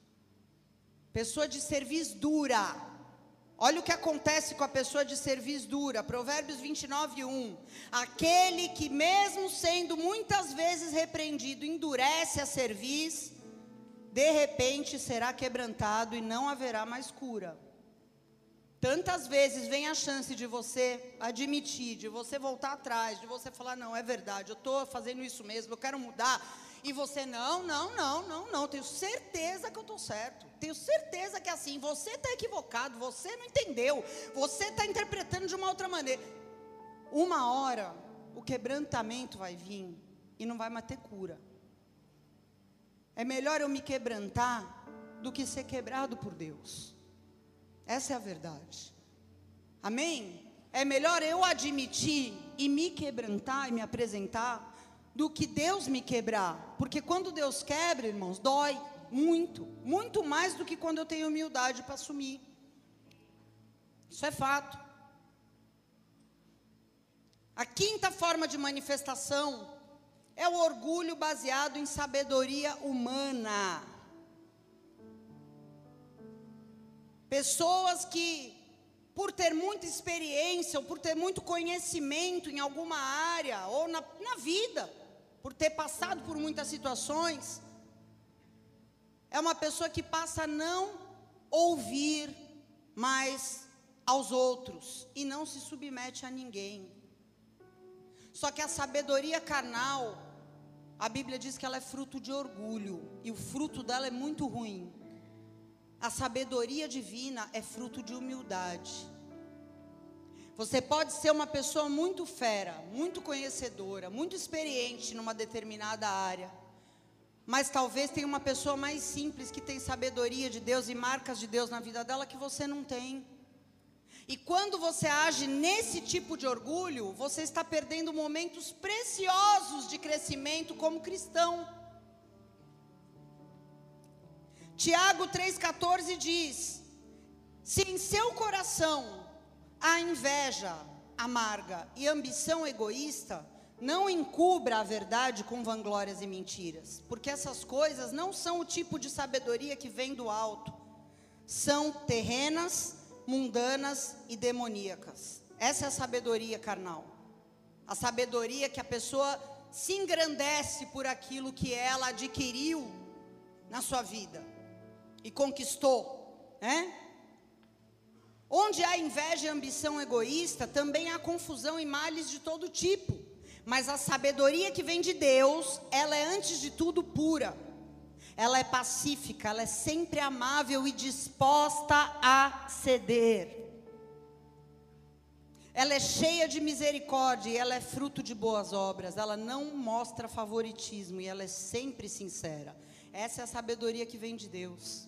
Pessoa de cerviz dura Olha o que acontece com a pessoa de serviço dura. Provérbios 29, 1. Aquele que, mesmo sendo muitas vezes repreendido, endurece a cerviz, de repente será quebrantado e não haverá mais cura. Tantas vezes vem a chance de você admitir, de você voltar atrás, de você falar: não, é verdade, eu estou fazendo isso mesmo, eu quero mudar. E você, não, não, não, não, não, tenho certeza que eu estou certo. Tenho certeza que é assim. Você está equivocado, você não entendeu. Você está interpretando de uma outra maneira. Uma hora, o quebrantamento vai vir e não vai mais ter cura. É melhor eu me quebrantar do que ser quebrado por Deus. Essa é a verdade. Amém? É melhor eu admitir e me quebrantar e me apresentar do que Deus me quebrar. Porque quando Deus quebra, irmãos, dói muito, muito mais do que quando eu tenho humildade para assumir. Isso é fato. A quinta forma de manifestação é o orgulho baseado em sabedoria humana. Pessoas que, por ter muita experiência, ou por ter muito conhecimento em alguma área, ou na, na vida, por ter passado por muitas situações, é uma pessoa que passa a não ouvir mais aos outros e não se submete a ninguém. Só que a sabedoria carnal, a Bíblia diz que ela é fruto de orgulho e o fruto dela é muito ruim. A sabedoria divina é fruto de humildade. Você pode ser uma pessoa muito fera, muito conhecedora, muito experiente numa determinada área. Mas talvez tenha uma pessoa mais simples que tem sabedoria de Deus e marcas de Deus na vida dela que você não tem. E quando você age nesse tipo de orgulho, você está perdendo momentos preciosos de crescimento como cristão. Tiago 3,14 diz: Se em seu coração a inveja amarga e ambição egoísta, não encubra a verdade com vanglórias e mentiras, porque essas coisas não são o tipo de sabedoria que vem do alto, são terrenas, mundanas e demoníacas. Essa é a sabedoria carnal. A sabedoria que a pessoa se engrandece por aquilo que ela adquiriu na sua vida e conquistou, né? Onde há inveja e ambição egoísta, também há confusão e males de todo tipo. Mas a sabedoria que vem de Deus, ela é antes de tudo pura. Ela é pacífica, ela é sempre amável e disposta a ceder. Ela é cheia de misericórdia e ela é fruto de boas obras. Ela não mostra favoritismo e ela é sempre sincera. Essa é a sabedoria que vem de Deus.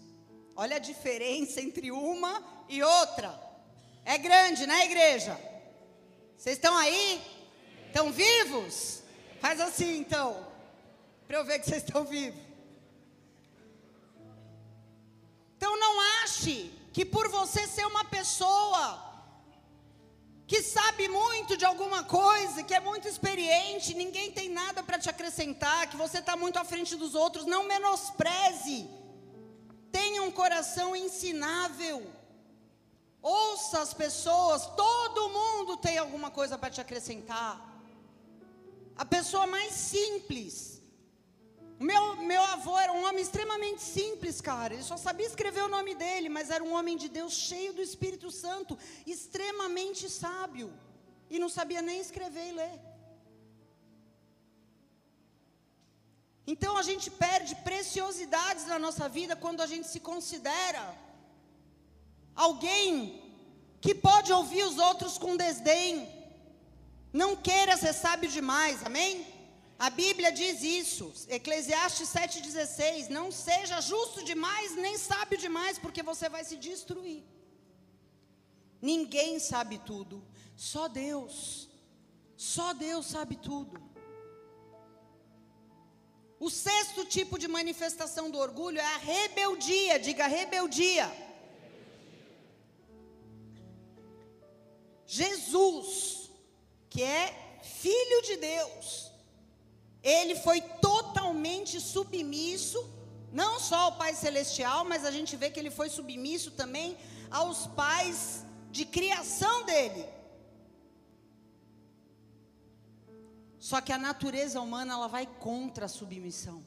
Olha a diferença entre uma e outra. É grande, né, igreja? Vocês estão aí? Estão vivos? Faz assim então. Para eu ver que vocês estão vivos. Então não ache que por você ser uma pessoa que sabe muito de alguma coisa, que é muito experiente, ninguém tem nada para te acrescentar, que você está muito à frente dos outros, não menospreze. Tenha um coração ensinável. Ouça as pessoas, todo mundo tem alguma coisa para te acrescentar. A pessoa mais simples. Meu, meu avô era um homem extremamente simples, cara. Ele só sabia escrever o nome dele, mas era um homem de Deus cheio do Espírito Santo, extremamente sábio. E não sabia nem escrever e ler. Então a gente perde preciosidades na nossa vida quando a gente se considera Alguém que pode ouvir os outros com desdém. Não queira ser sábio demais, amém? A Bíblia diz isso, Eclesiastes 7,16: Não seja justo demais, nem sábio demais, porque você vai se destruir. Ninguém sabe tudo, só Deus. Só Deus sabe tudo. O sexto tipo de manifestação do orgulho é a rebeldia, diga rebeldia. Jesus, que é filho de Deus, ele foi totalmente submisso, não só ao Pai Celestial, mas a gente vê que ele foi submisso também aos pais de criação dele. Só que a natureza humana ela vai contra a submissão.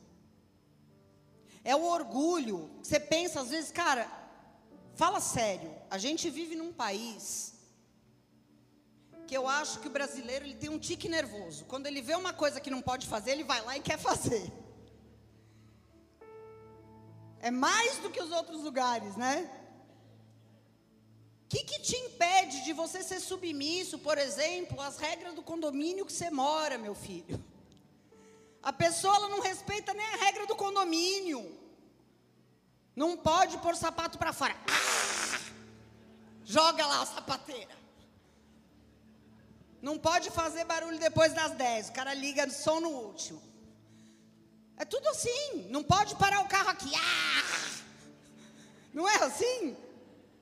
É o orgulho. Você pensa às vezes, cara, fala sério. A gente vive num país que eu acho que o brasileiro ele tem um tique nervoso. Quando ele vê uma coisa que não pode fazer, ele vai lá e quer fazer. É mais do que os outros lugares, né? O que, que te impede de você ser submisso, por exemplo, às regras do condomínio que você mora, meu filho? A pessoa não respeita nem a regra do condomínio. Não pode pôr sapato para fora. Joga lá a sapateira. Não pode fazer barulho depois das 10. O cara liga o som no último. É tudo assim. Não pode parar o carro aqui. Ah! Não é assim?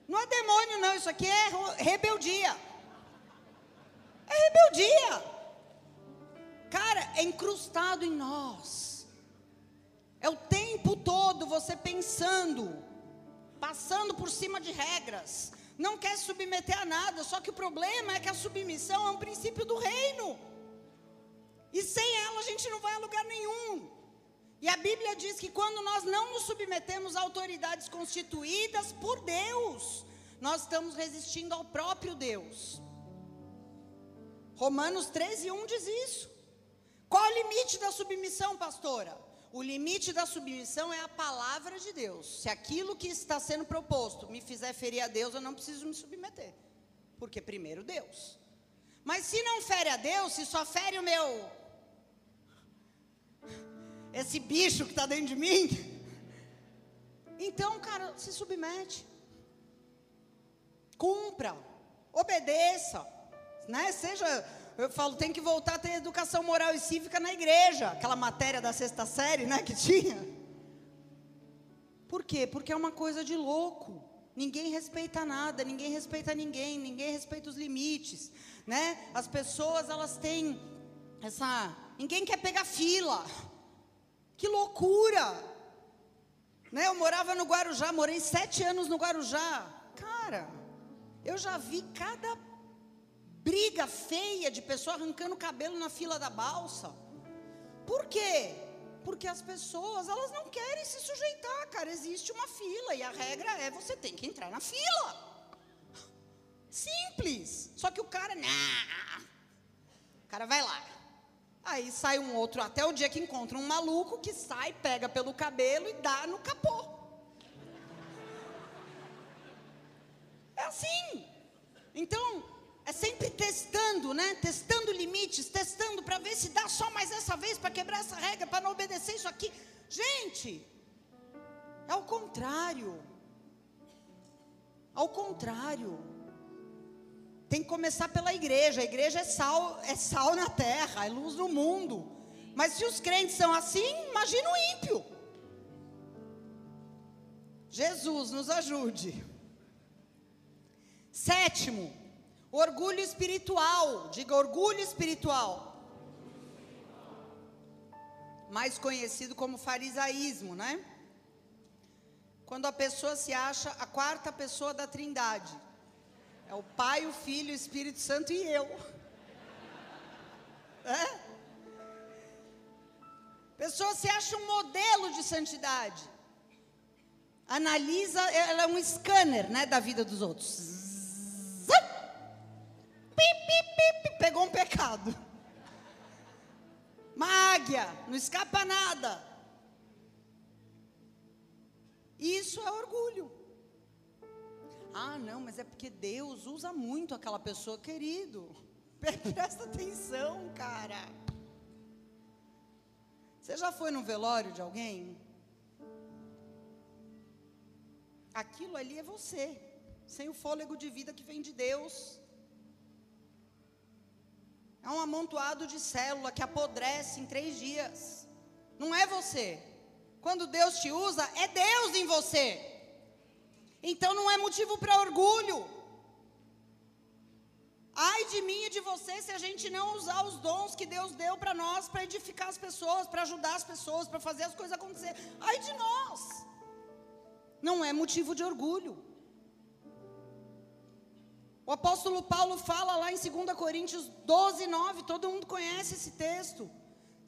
Não é demônio, não. Isso aqui é rebeldia. É rebeldia. Cara, é incrustado em nós. É o tempo todo você pensando, passando por cima de regras, não quer submeter a nada, só que o problema é que a submissão é um princípio do reino. E sem ela a gente não vai a lugar nenhum. E a Bíblia diz que quando nós não nos submetemos a autoridades constituídas por Deus, nós estamos resistindo ao próprio Deus. Romanos 13, 1 diz isso. Qual o limite da submissão, pastora? O limite da submissão é a palavra de Deus. Se aquilo que está sendo proposto me fizer ferir a Deus, eu não preciso me submeter. Porque primeiro Deus. Mas se não fere a Deus, se só fere o meu. Esse bicho que está dentro de mim. Então, cara, se submete. Cumpra. Obedeça. Né? Seja eu falo, tem que voltar a ter educação moral e cívica na igreja, aquela matéria da sexta série, né, que tinha. Por quê? Porque é uma coisa de louco. Ninguém respeita nada, ninguém respeita ninguém, ninguém respeita os limites, né? As pessoas elas têm essa, ninguém quer pegar fila. Que loucura! Né? Eu morava no Guarujá, morei sete anos no Guarujá. Cara, eu já vi cada briga feia de pessoa arrancando cabelo na fila da balsa. Por quê? Porque as pessoas, elas não querem se sujeitar, cara. Existe uma fila e a regra é você tem que entrar na fila. Simples. Só que o cara, nah. O cara vai lá. Aí sai um outro, até o dia que encontra um maluco que sai, pega pelo cabelo e dá no capô. É assim. Então, é sempre testando, né? Testando limites, testando para ver se dá só mais essa vez para quebrar essa regra, para não obedecer isso aqui. Gente, é o contrário. Ao contrário. Tem que começar pela igreja. A igreja é sal, é sal na terra, é luz no mundo. Mas se os crentes são assim, imagina o ímpio. Jesus nos ajude. Sétimo, orgulho espiritual. Diga orgulho espiritual. Mais conhecido como farisaísmo, né? Quando a pessoa se acha a quarta pessoa da Trindade. É o Pai, o Filho, o Espírito Santo e eu. É? Pessoa se acha um modelo de santidade. Analisa, ela é um scanner, né, da vida dos outros. pegou um pecado. Uma não escapa nada. Isso é orgulho. Ah, não, mas é porque Deus usa muito aquela pessoa, querido. Presta atenção, cara. Você já foi no velório de alguém? Aquilo ali é você, sem o fôlego de vida que vem de Deus. É um amontoado de célula que apodrece em três dias. Não é você. Quando Deus te usa, é Deus em você. Então não é motivo para orgulho. Ai de mim e de você se a gente não usar os dons que Deus deu para nós, para edificar as pessoas, para ajudar as pessoas, para fazer as coisas acontecer. Ai de nós. Não é motivo de orgulho. O apóstolo Paulo fala lá em 2 Coríntios 12, 9, todo mundo conhece esse texto.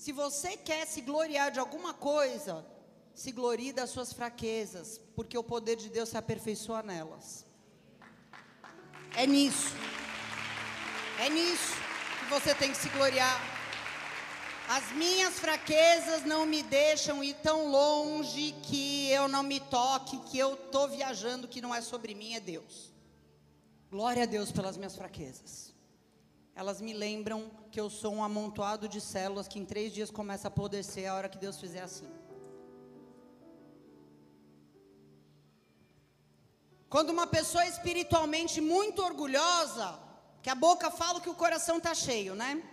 Se você quer se gloriar de alguma coisa, se glorie das suas fraquezas, porque o poder de Deus se aperfeiçoa nelas. É nisso. É nisso que você tem que se gloriar. As minhas fraquezas não me deixam ir tão longe que eu não me toque, que eu estou viajando, que não é sobre mim, é Deus. Glória a Deus pelas minhas fraquezas. Elas me lembram que eu sou um amontoado de células que em três dias começa a apodrecer a hora que Deus fizer assim. Quando uma pessoa espiritualmente muito orgulhosa, que a boca fala que o coração está cheio, né?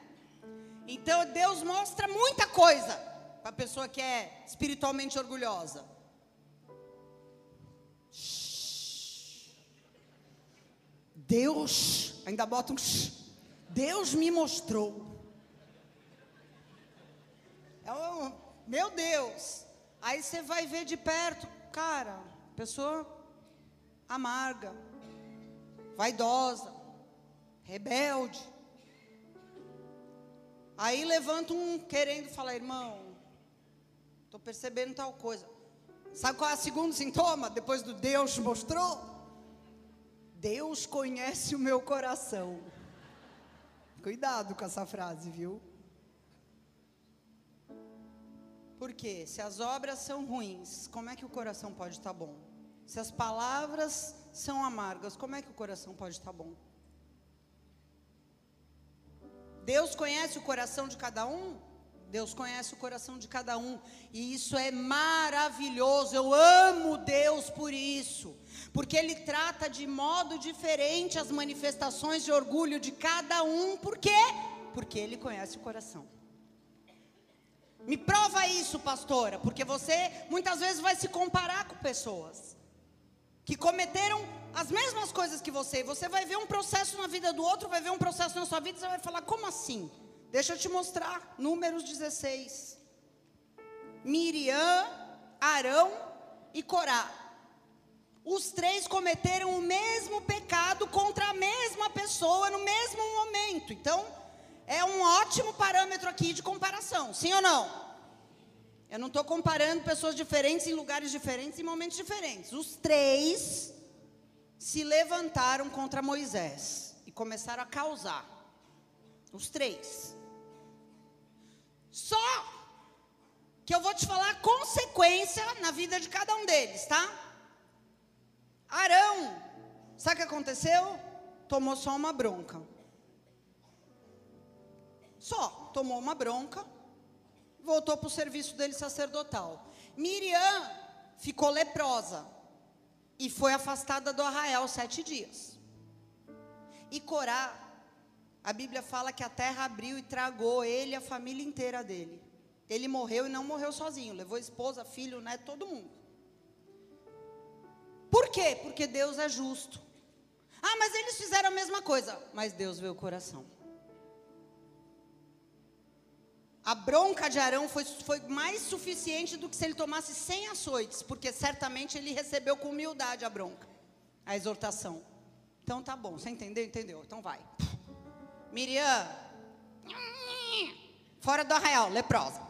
Então Deus mostra muita coisa para a pessoa que é espiritualmente orgulhosa. Deus, ainda bota um Deus me mostrou. É meu Deus. Aí você vai ver de perto, cara, pessoa amarga, vaidosa, rebelde. Aí levanta um querendo falar, irmão, estou percebendo tal coisa. Sabe qual é o segundo sintoma? Depois do Deus mostrou? Deus conhece o meu coração. Cuidado com essa frase, viu? Porque se as obras são ruins, como é que o coração pode estar bom? Se as palavras são amargas, como é que o coração pode estar bom? Deus conhece o coração de cada um? Deus conhece o coração de cada um, e isso é maravilhoso. Eu amo Deus por isso, porque Ele trata de modo diferente as manifestações de orgulho de cada um, por quê? Porque Ele conhece o coração. Me prova isso, pastora, porque você muitas vezes vai se comparar com pessoas que cometeram as mesmas coisas que você, você vai ver um processo na vida do outro, vai ver um processo na sua vida, você vai falar: como assim? Deixa eu te mostrar. Números 16. Miriam, Arão e Corá. Os três cometeram o mesmo pecado contra a mesma pessoa no mesmo momento. Então, é um ótimo parâmetro aqui de comparação, sim ou não? Eu não estou comparando pessoas diferentes em lugares diferentes, em momentos diferentes. Os três se levantaram contra Moisés e começaram a causar. Os três. Só que eu vou te falar a consequência na vida de cada um deles, tá? Arão, sabe o que aconteceu? Tomou só uma bronca. Só, tomou uma bronca, voltou para o serviço dele sacerdotal. Miriam ficou leprosa e foi afastada do arraial sete dias. E Corá, a Bíblia fala que a terra abriu e tragou ele e a família inteira dele. Ele morreu e não morreu sozinho, levou esposa, filho, neto, todo mundo. Por quê? Porque Deus é justo. Ah, mas eles fizeram a mesma coisa, mas Deus vê o coração. A bronca de Arão foi, foi mais suficiente do que se ele tomasse 100 açoites, porque certamente ele recebeu com humildade a bronca, a exortação. Então tá bom, você entendeu? Entendeu? Então vai. Miriam, fora do arraial, leprosa.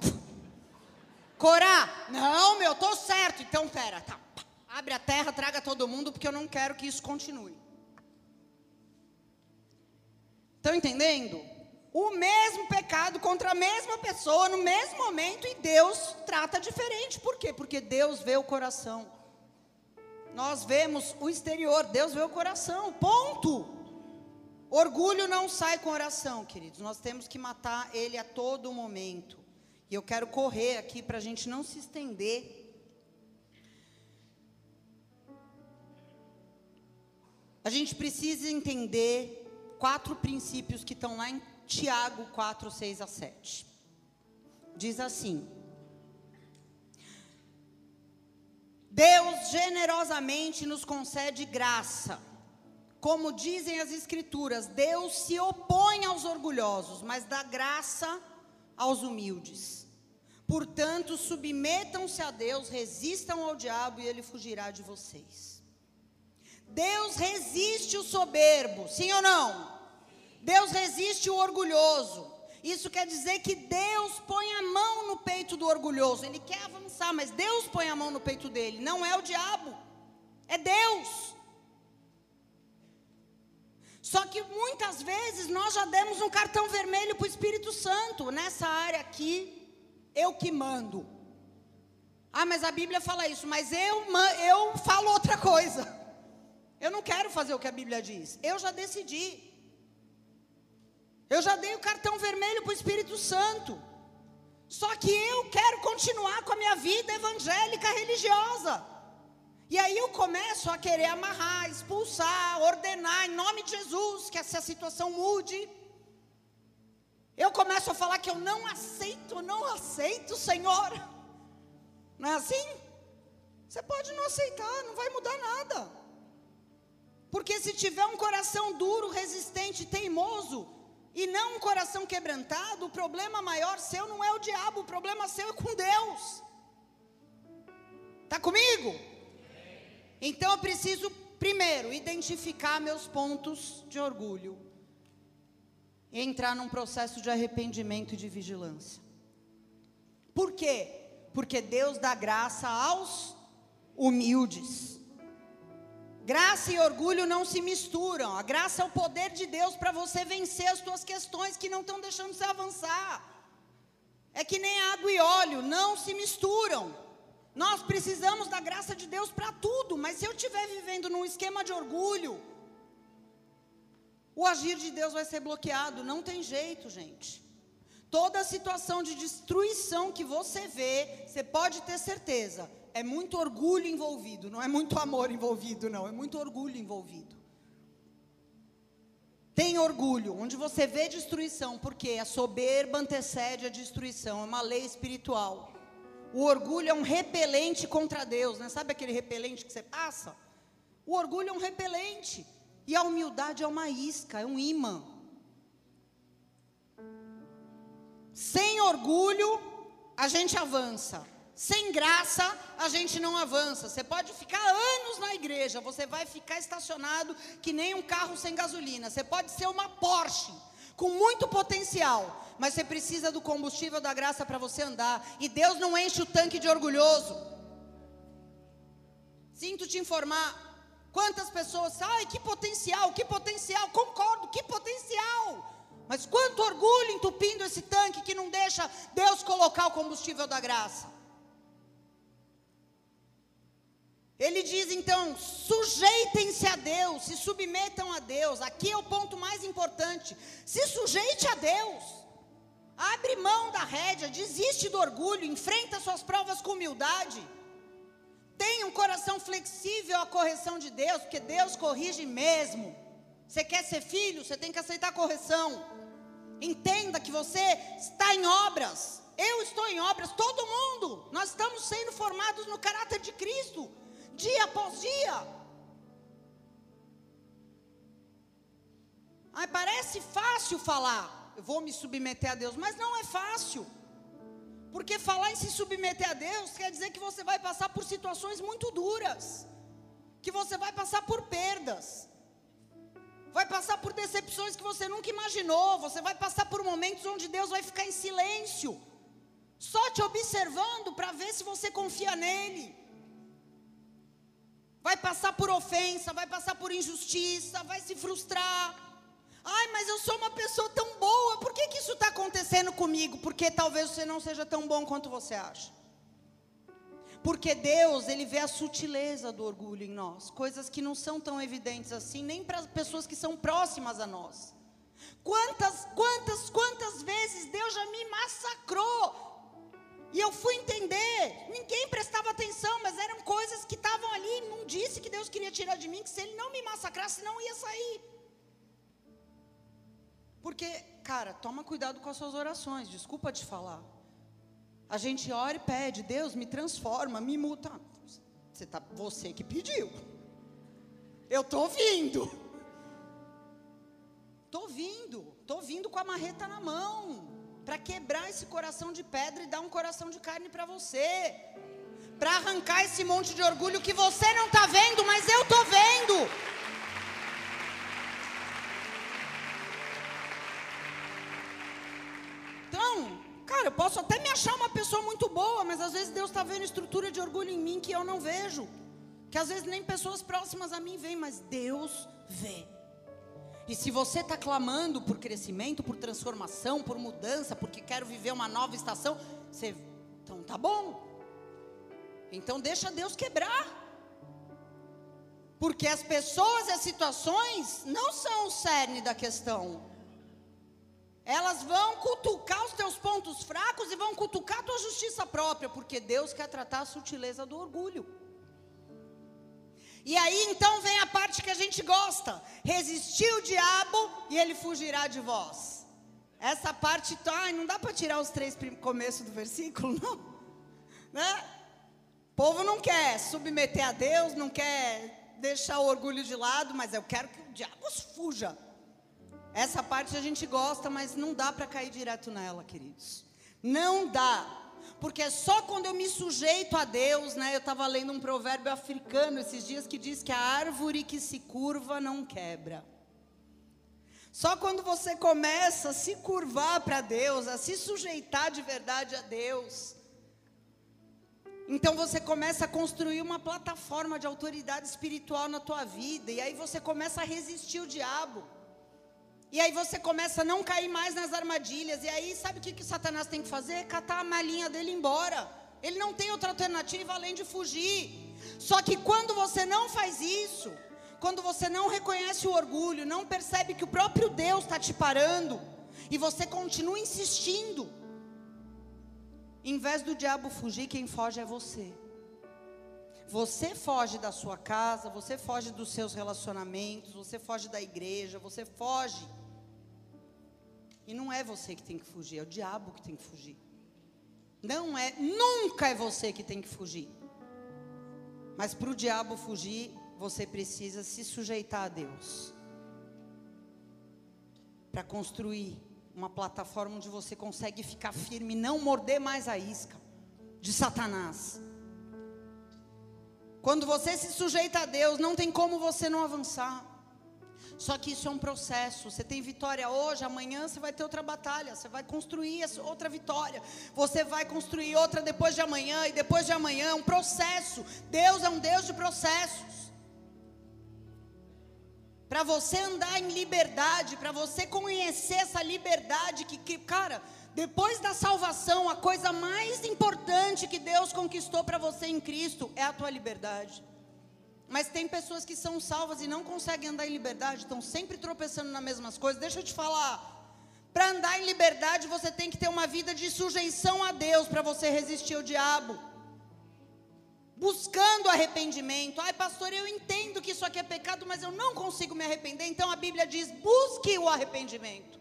Corá, não, meu, tô certo. Então pera, tá. Abre a terra, traga todo mundo, porque eu não quero que isso continue. Estão entendendo? O mesmo pecado contra a mesma pessoa no mesmo momento e Deus trata diferente. Por quê? Porque Deus vê o coração. Nós vemos o exterior, Deus vê o coração. Ponto. Orgulho não sai com oração, queridos. Nós temos que matar ele a todo momento. E eu quero correr aqui para a gente não se estender. A gente precisa entender quatro princípios que estão lá em Tiago 4, 6 a 7. Diz assim: Deus generosamente nos concede graça. Como dizem as Escrituras, Deus se opõe aos orgulhosos, mas dá graça aos humildes. Portanto, submetam-se a Deus, resistam ao diabo e ele fugirá de vocês. Deus resiste o soberbo, sim ou não? Deus resiste o orgulhoso. Isso quer dizer que Deus põe a mão no peito do orgulhoso. Ele quer avançar, mas Deus põe a mão no peito dele. Não é o diabo, é Deus. Só que muitas vezes nós já demos um cartão vermelho para o Espírito Santo. Nessa área aqui, eu que mando. Ah, mas a Bíblia fala isso, mas eu, eu falo outra coisa. Eu não quero fazer o que a Bíblia diz. Eu já decidi. Eu já dei o cartão vermelho para o Espírito Santo. Só que eu quero continuar com a minha vida evangélica religiosa. E aí eu começo a querer amarrar, expulsar, ordenar em nome de Jesus que essa situação mude. Eu começo a falar que eu não aceito, não aceito, Senhor. Não é assim? Você pode não aceitar, não vai mudar nada. Porque se tiver um coração duro, resistente, teimoso, e não um coração quebrantado, o problema maior seu não é o diabo, o problema seu é com Deus. Está comigo? Então eu preciso, primeiro, identificar meus pontos de orgulho. E entrar num processo de arrependimento e de vigilância. Por quê? Porque Deus dá graça aos humildes. Graça e orgulho não se misturam. A graça é o poder de Deus para você vencer as suas questões que não estão deixando você avançar. É que nem água e óleo, não se misturam. Nós precisamos da graça de Deus para tudo, mas se eu estiver vivendo num esquema de orgulho, o agir de Deus vai ser bloqueado, não tem jeito, gente. Toda situação de destruição que você vê, você pode ter certeza, é muito orgulho envolvido, não é muito amor envolvido, não, é muito orgulho envolvido. Tem orgulho, onde você vê destruição, porque a soberba antecede a destruição, é uma lei espiritual. O orgulho é um repelente contra Deus, né? Sabe aquele repelente que você passa? O orgulho é um repelente. E a humildade é uma isca, é um imã. Sem orgulho, a gente avança. Sem graça, a gente não avança. Você pode ficar anos na igreja, você vai ficar estacionado que nem um carro sem gasolina. Você pode ser uma Porsche com muito potencial, mas você precisa do combustível da graça para você andar. E Deus não enche o tanque de orgulhoso. Sinto te informar. Quantas pessoas, ai, que potencial, que potencial, concordo, que potencial. Mas quanto orgulho entupindo esse tanque que não deixa Deus colocar o combustível da graça. Ele diz então: sujeitem-se a Deus, se submetam a Deus. Aqui é o ponto mais importante. Se sujeite a Deus. Abre mão da rédea, desiste do orgulho, enfrenta suas provas com humildade. Tenha um coração flexível à correção de Deus, porque Deus corrige mesmo. Você quer ser filho, você tem que aceitar a correção. Entenda que você está em obras. eu estou em obras, todo mundo. Nós estamos sendo formados no caráter de Cristo, dia após dia. Ai, parece fácil falar, eu vou me submeter a Deus, mas não é fácil. Porque falar em se submeter a Deus quer dizer que você vai passar por situações muito duras, que você vai passar por perdas, vai passar por decepções que você nunca imaginou, você vai passar por momentos onde Deus vai ficar em silêncio, só te observando para ver se você confia nele. Vai passar por ofensa, vai passar por injustiça, vai se frustrar Ai, mas eu sou uma pessoa tão boa, por que, que isso está acontecendo comigo? Porque talvez você não seja tão bom quanto você acha. Porque Deus, Ele vê a sutileza do orgulho em nós, coisas que não são tão evidentes assim, nem para as pessoas que são próximas a nós. Quantas, quantas, quantas vezes Deus já me massacrou, e eu fui entender, ninguém prestava atenção, mas eram coisas que estavam ali, não disse que Deus queria tirar de mim, que se Ele não me massacrasse, não ia sair. Porque, cara, toma cuidado com as suas orações, desculpa te falar. A gente ora e pede, Deus me transforma, me muda. Você, tá, você que pediu. Eu tô vindo. Tô vindo, tô vindo com a marreta na mão, para quebrar esse coração de pedra e dar um coração de carne para você. Para arrancar esse monte de orgulho que você não tá vendo, mas eu tô vendo. Cara, eu posso até me achar uma pessoa muito boa, mas às vezes Deus está vendo estrutura de orgulho em mim que eu não vejo. Que às vezes nem pessoas próximas a mim veem, mas Deus vê. E se você está clamando por crescimento, por transformação, por mudança, porque quero viver uma nova estação, você, então tá bom. Então deixa Deus quebrar. Porque as pessoas e as situações não são o cerne da questão. Elas vão cutucar os teus pontos fracos e vão cutucar a tua justiça própria, porque Deus quer tratar a sutileza do orgulho. E aí então vem a parte que a gente gosta: resistir o diabo e ele fugirá de vós. Essa parte, tá, não dá para tirar os três começos do versículo, não. Né? O povo não quer submeter a Deus, não quer deixar o orgulho de lado, mas eu quero que o diabo fuja. Essa parte a gente gosta, mas não dá para cair direto nela, queridos. Não dá. Porque é só quando eu me sujeito a Deus, né? Eu estava lendo um provérbio africano esses dias que diz que a árvore que se curva não quebra. Só quando você começa a se curvar para Deus, a se sujeitar de verdade a Deus, então você começa a construir uma plataforma de autoridade espiritual na tua vida, e aí você começa a resistir o diabo. E aí você começa a não cair mais nas armadilhas. E aí, sabe o que, que Satanás tem que fazer? Catar a malinha dele embora. Ele não tem outra alternativa além de fugir. Só que quando você não faz isso, quando você não reconhece o orgulho, não percebe que o próprio Deus está te parando, e você continua insistindo, em vez do diabo fugir, quem foge é você. Você foge da sua casa, você foge dos seus relacionamentos, você foge da igreja, você foge. E não é você que tem que fugir, é o diabo que tem que fugir. Não é, nunca é você que tem que fugir. Mas para o diabo fugir, você precisa se sujeitar a Deus. Para construir uma plataforma onde você consegue ficar firme e não morder mais a isca de Satanás. Quando você se sujeita a Deus, não tem como você não avançar. Só que isso é um processo. Você tem vitória hoje, amanhã você vai ter outra batalha. Você vai construir outra vitória. Você vai construir outra depois de amanhã e depois de amanhã. É um processo. Deus é um Deus de processos. Para você andar em liberdade, para você conhecer essa liberdade que, que cara, depois da salvação, a coisa mais importante que Deus conquistou para você em Cristo é a tua liberdade. Mas tem pessoas que são salvas e não conseguem andar em liberdade, estão sempre tropeçando nas mesmas coisas. Deixa eu te falar. Para andar em liberdade, você tem que ter uma vida de sujeição a Deus para você resistir ao diabo. Buscando arrependimento. Ai, pastor, eu entendo que isso aqui é pecado, mas eu não consigo me arrepender. Então a Bíblia diz: busque o arrependimento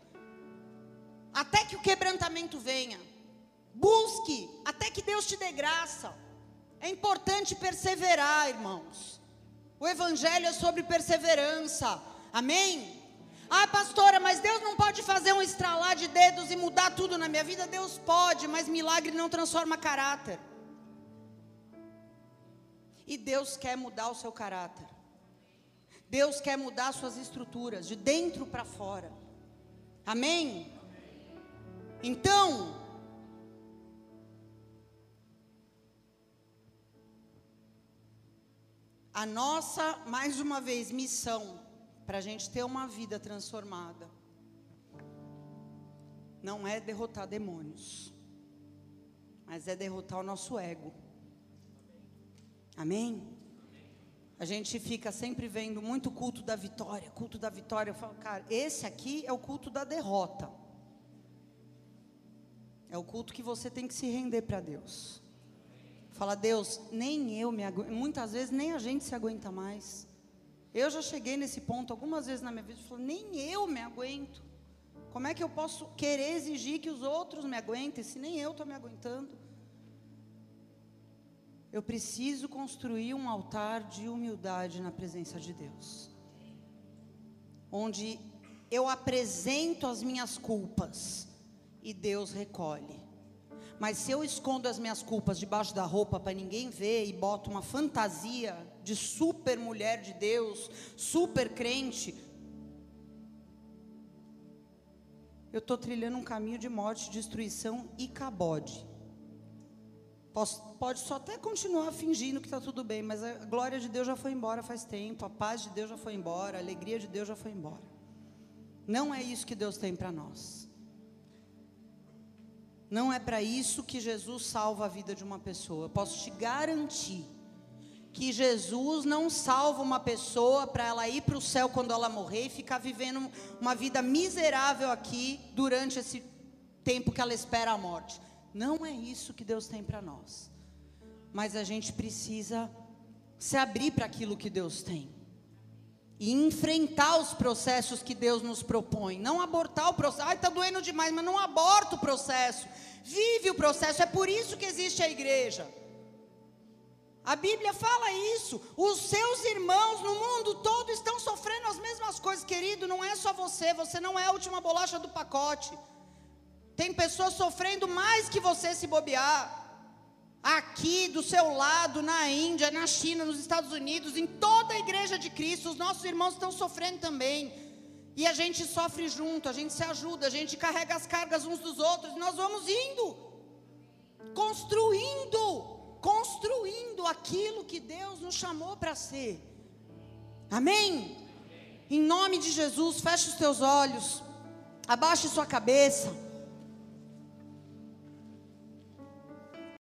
até que o quebrantamento venha. Busque até que Deus te dê graça. É importante perseverar, irmãos. O Evangelho é sobre perseverança. Amém? Ah, pastora, mas Deus não pode fazer um estralar de dedos e mudar tudo na minha vida? Deus pode, mas milagre não transforma caráter. E Deus quer mudar o seu caráter. Deus quer mudar suas estruturas, de dentro para fora. Amém? Então, a nossa, mais uma vez, missão para a gente ter uma vida transformada não é derrotar demônios, mas é derrotar o nosso ego. Amém? A gente fica sempre vendo muito culto da vitória, culto da vitória. Eu falo, cara, esse aqui é o culto da derrota. É o culto que você tem que se render para Deus. Fala, Deus, nem eu me aguento. Muitas vezes nem a gente se aguenta mais. Eu já cheguei nesse ponto algumas vezes na minha vida. Falo, nem eu me aguento. Como é que eu posso querer exigir que os outros me aguentem se nem eu estou me aguentando? eu preciso construir um altar de humildade na presença de Deus, onde eu apresento as minhas culpas e Deus recolhe. Mas se eu escondo as minhas culpas debaixo da roupa para ninguém ver e boto uma fantasia de super mulher de Deus, super crente, eu estou trilhando um caminho de morte, destruição e cabode. Posso, pode só até continuar fingindo que está tudo bem, mas a glória de Deus já foi embora faz tempo, a paz de Deus já foi embora, a alegria de Deus já foi embora. Não é isso que Deus tem para nós. Não é para isso que Jesus salva a vida de uma pessoa. Eu posso te garantir que Jesus não salva uma pessoa para ela ir para o céu quando ela morrer e ficar vivendo uma vida miserável aqui durante esse tempo que ela espera a morte. Não é isso que Deus tem para nós. Mas a gente precisa se abrir para aquilo que Deus tem. E enfrentar os processos que Deus nos propõe. Não abortar o processo. Ai, está doendo demais, mas não aborta o processo. Vive o processo. É por isso que existe a igreja. A Bíblia fala isso. Os seus irmãos no mundo todo estão sofrendo as mesmas coisas, querido. Não é só você. Você não é a última bolacha do pacote. Tem pessoas sofrendo mais que você se bobear. Aqui do seu lado, na Índia, na China, nos Estados Unidos, em toda a igreja de Cristo, os nossos irmãos estão sofrendo também. E a gente sofre junto, a gente se ajuda, a gente carrega as cargas uns dos outros, e nós vamos indo, construindo, construindo aquilo que Deus nos chamou para ser. Amém? Em nome de Jesus, feche os teus olhos, abaixe sua cabeça.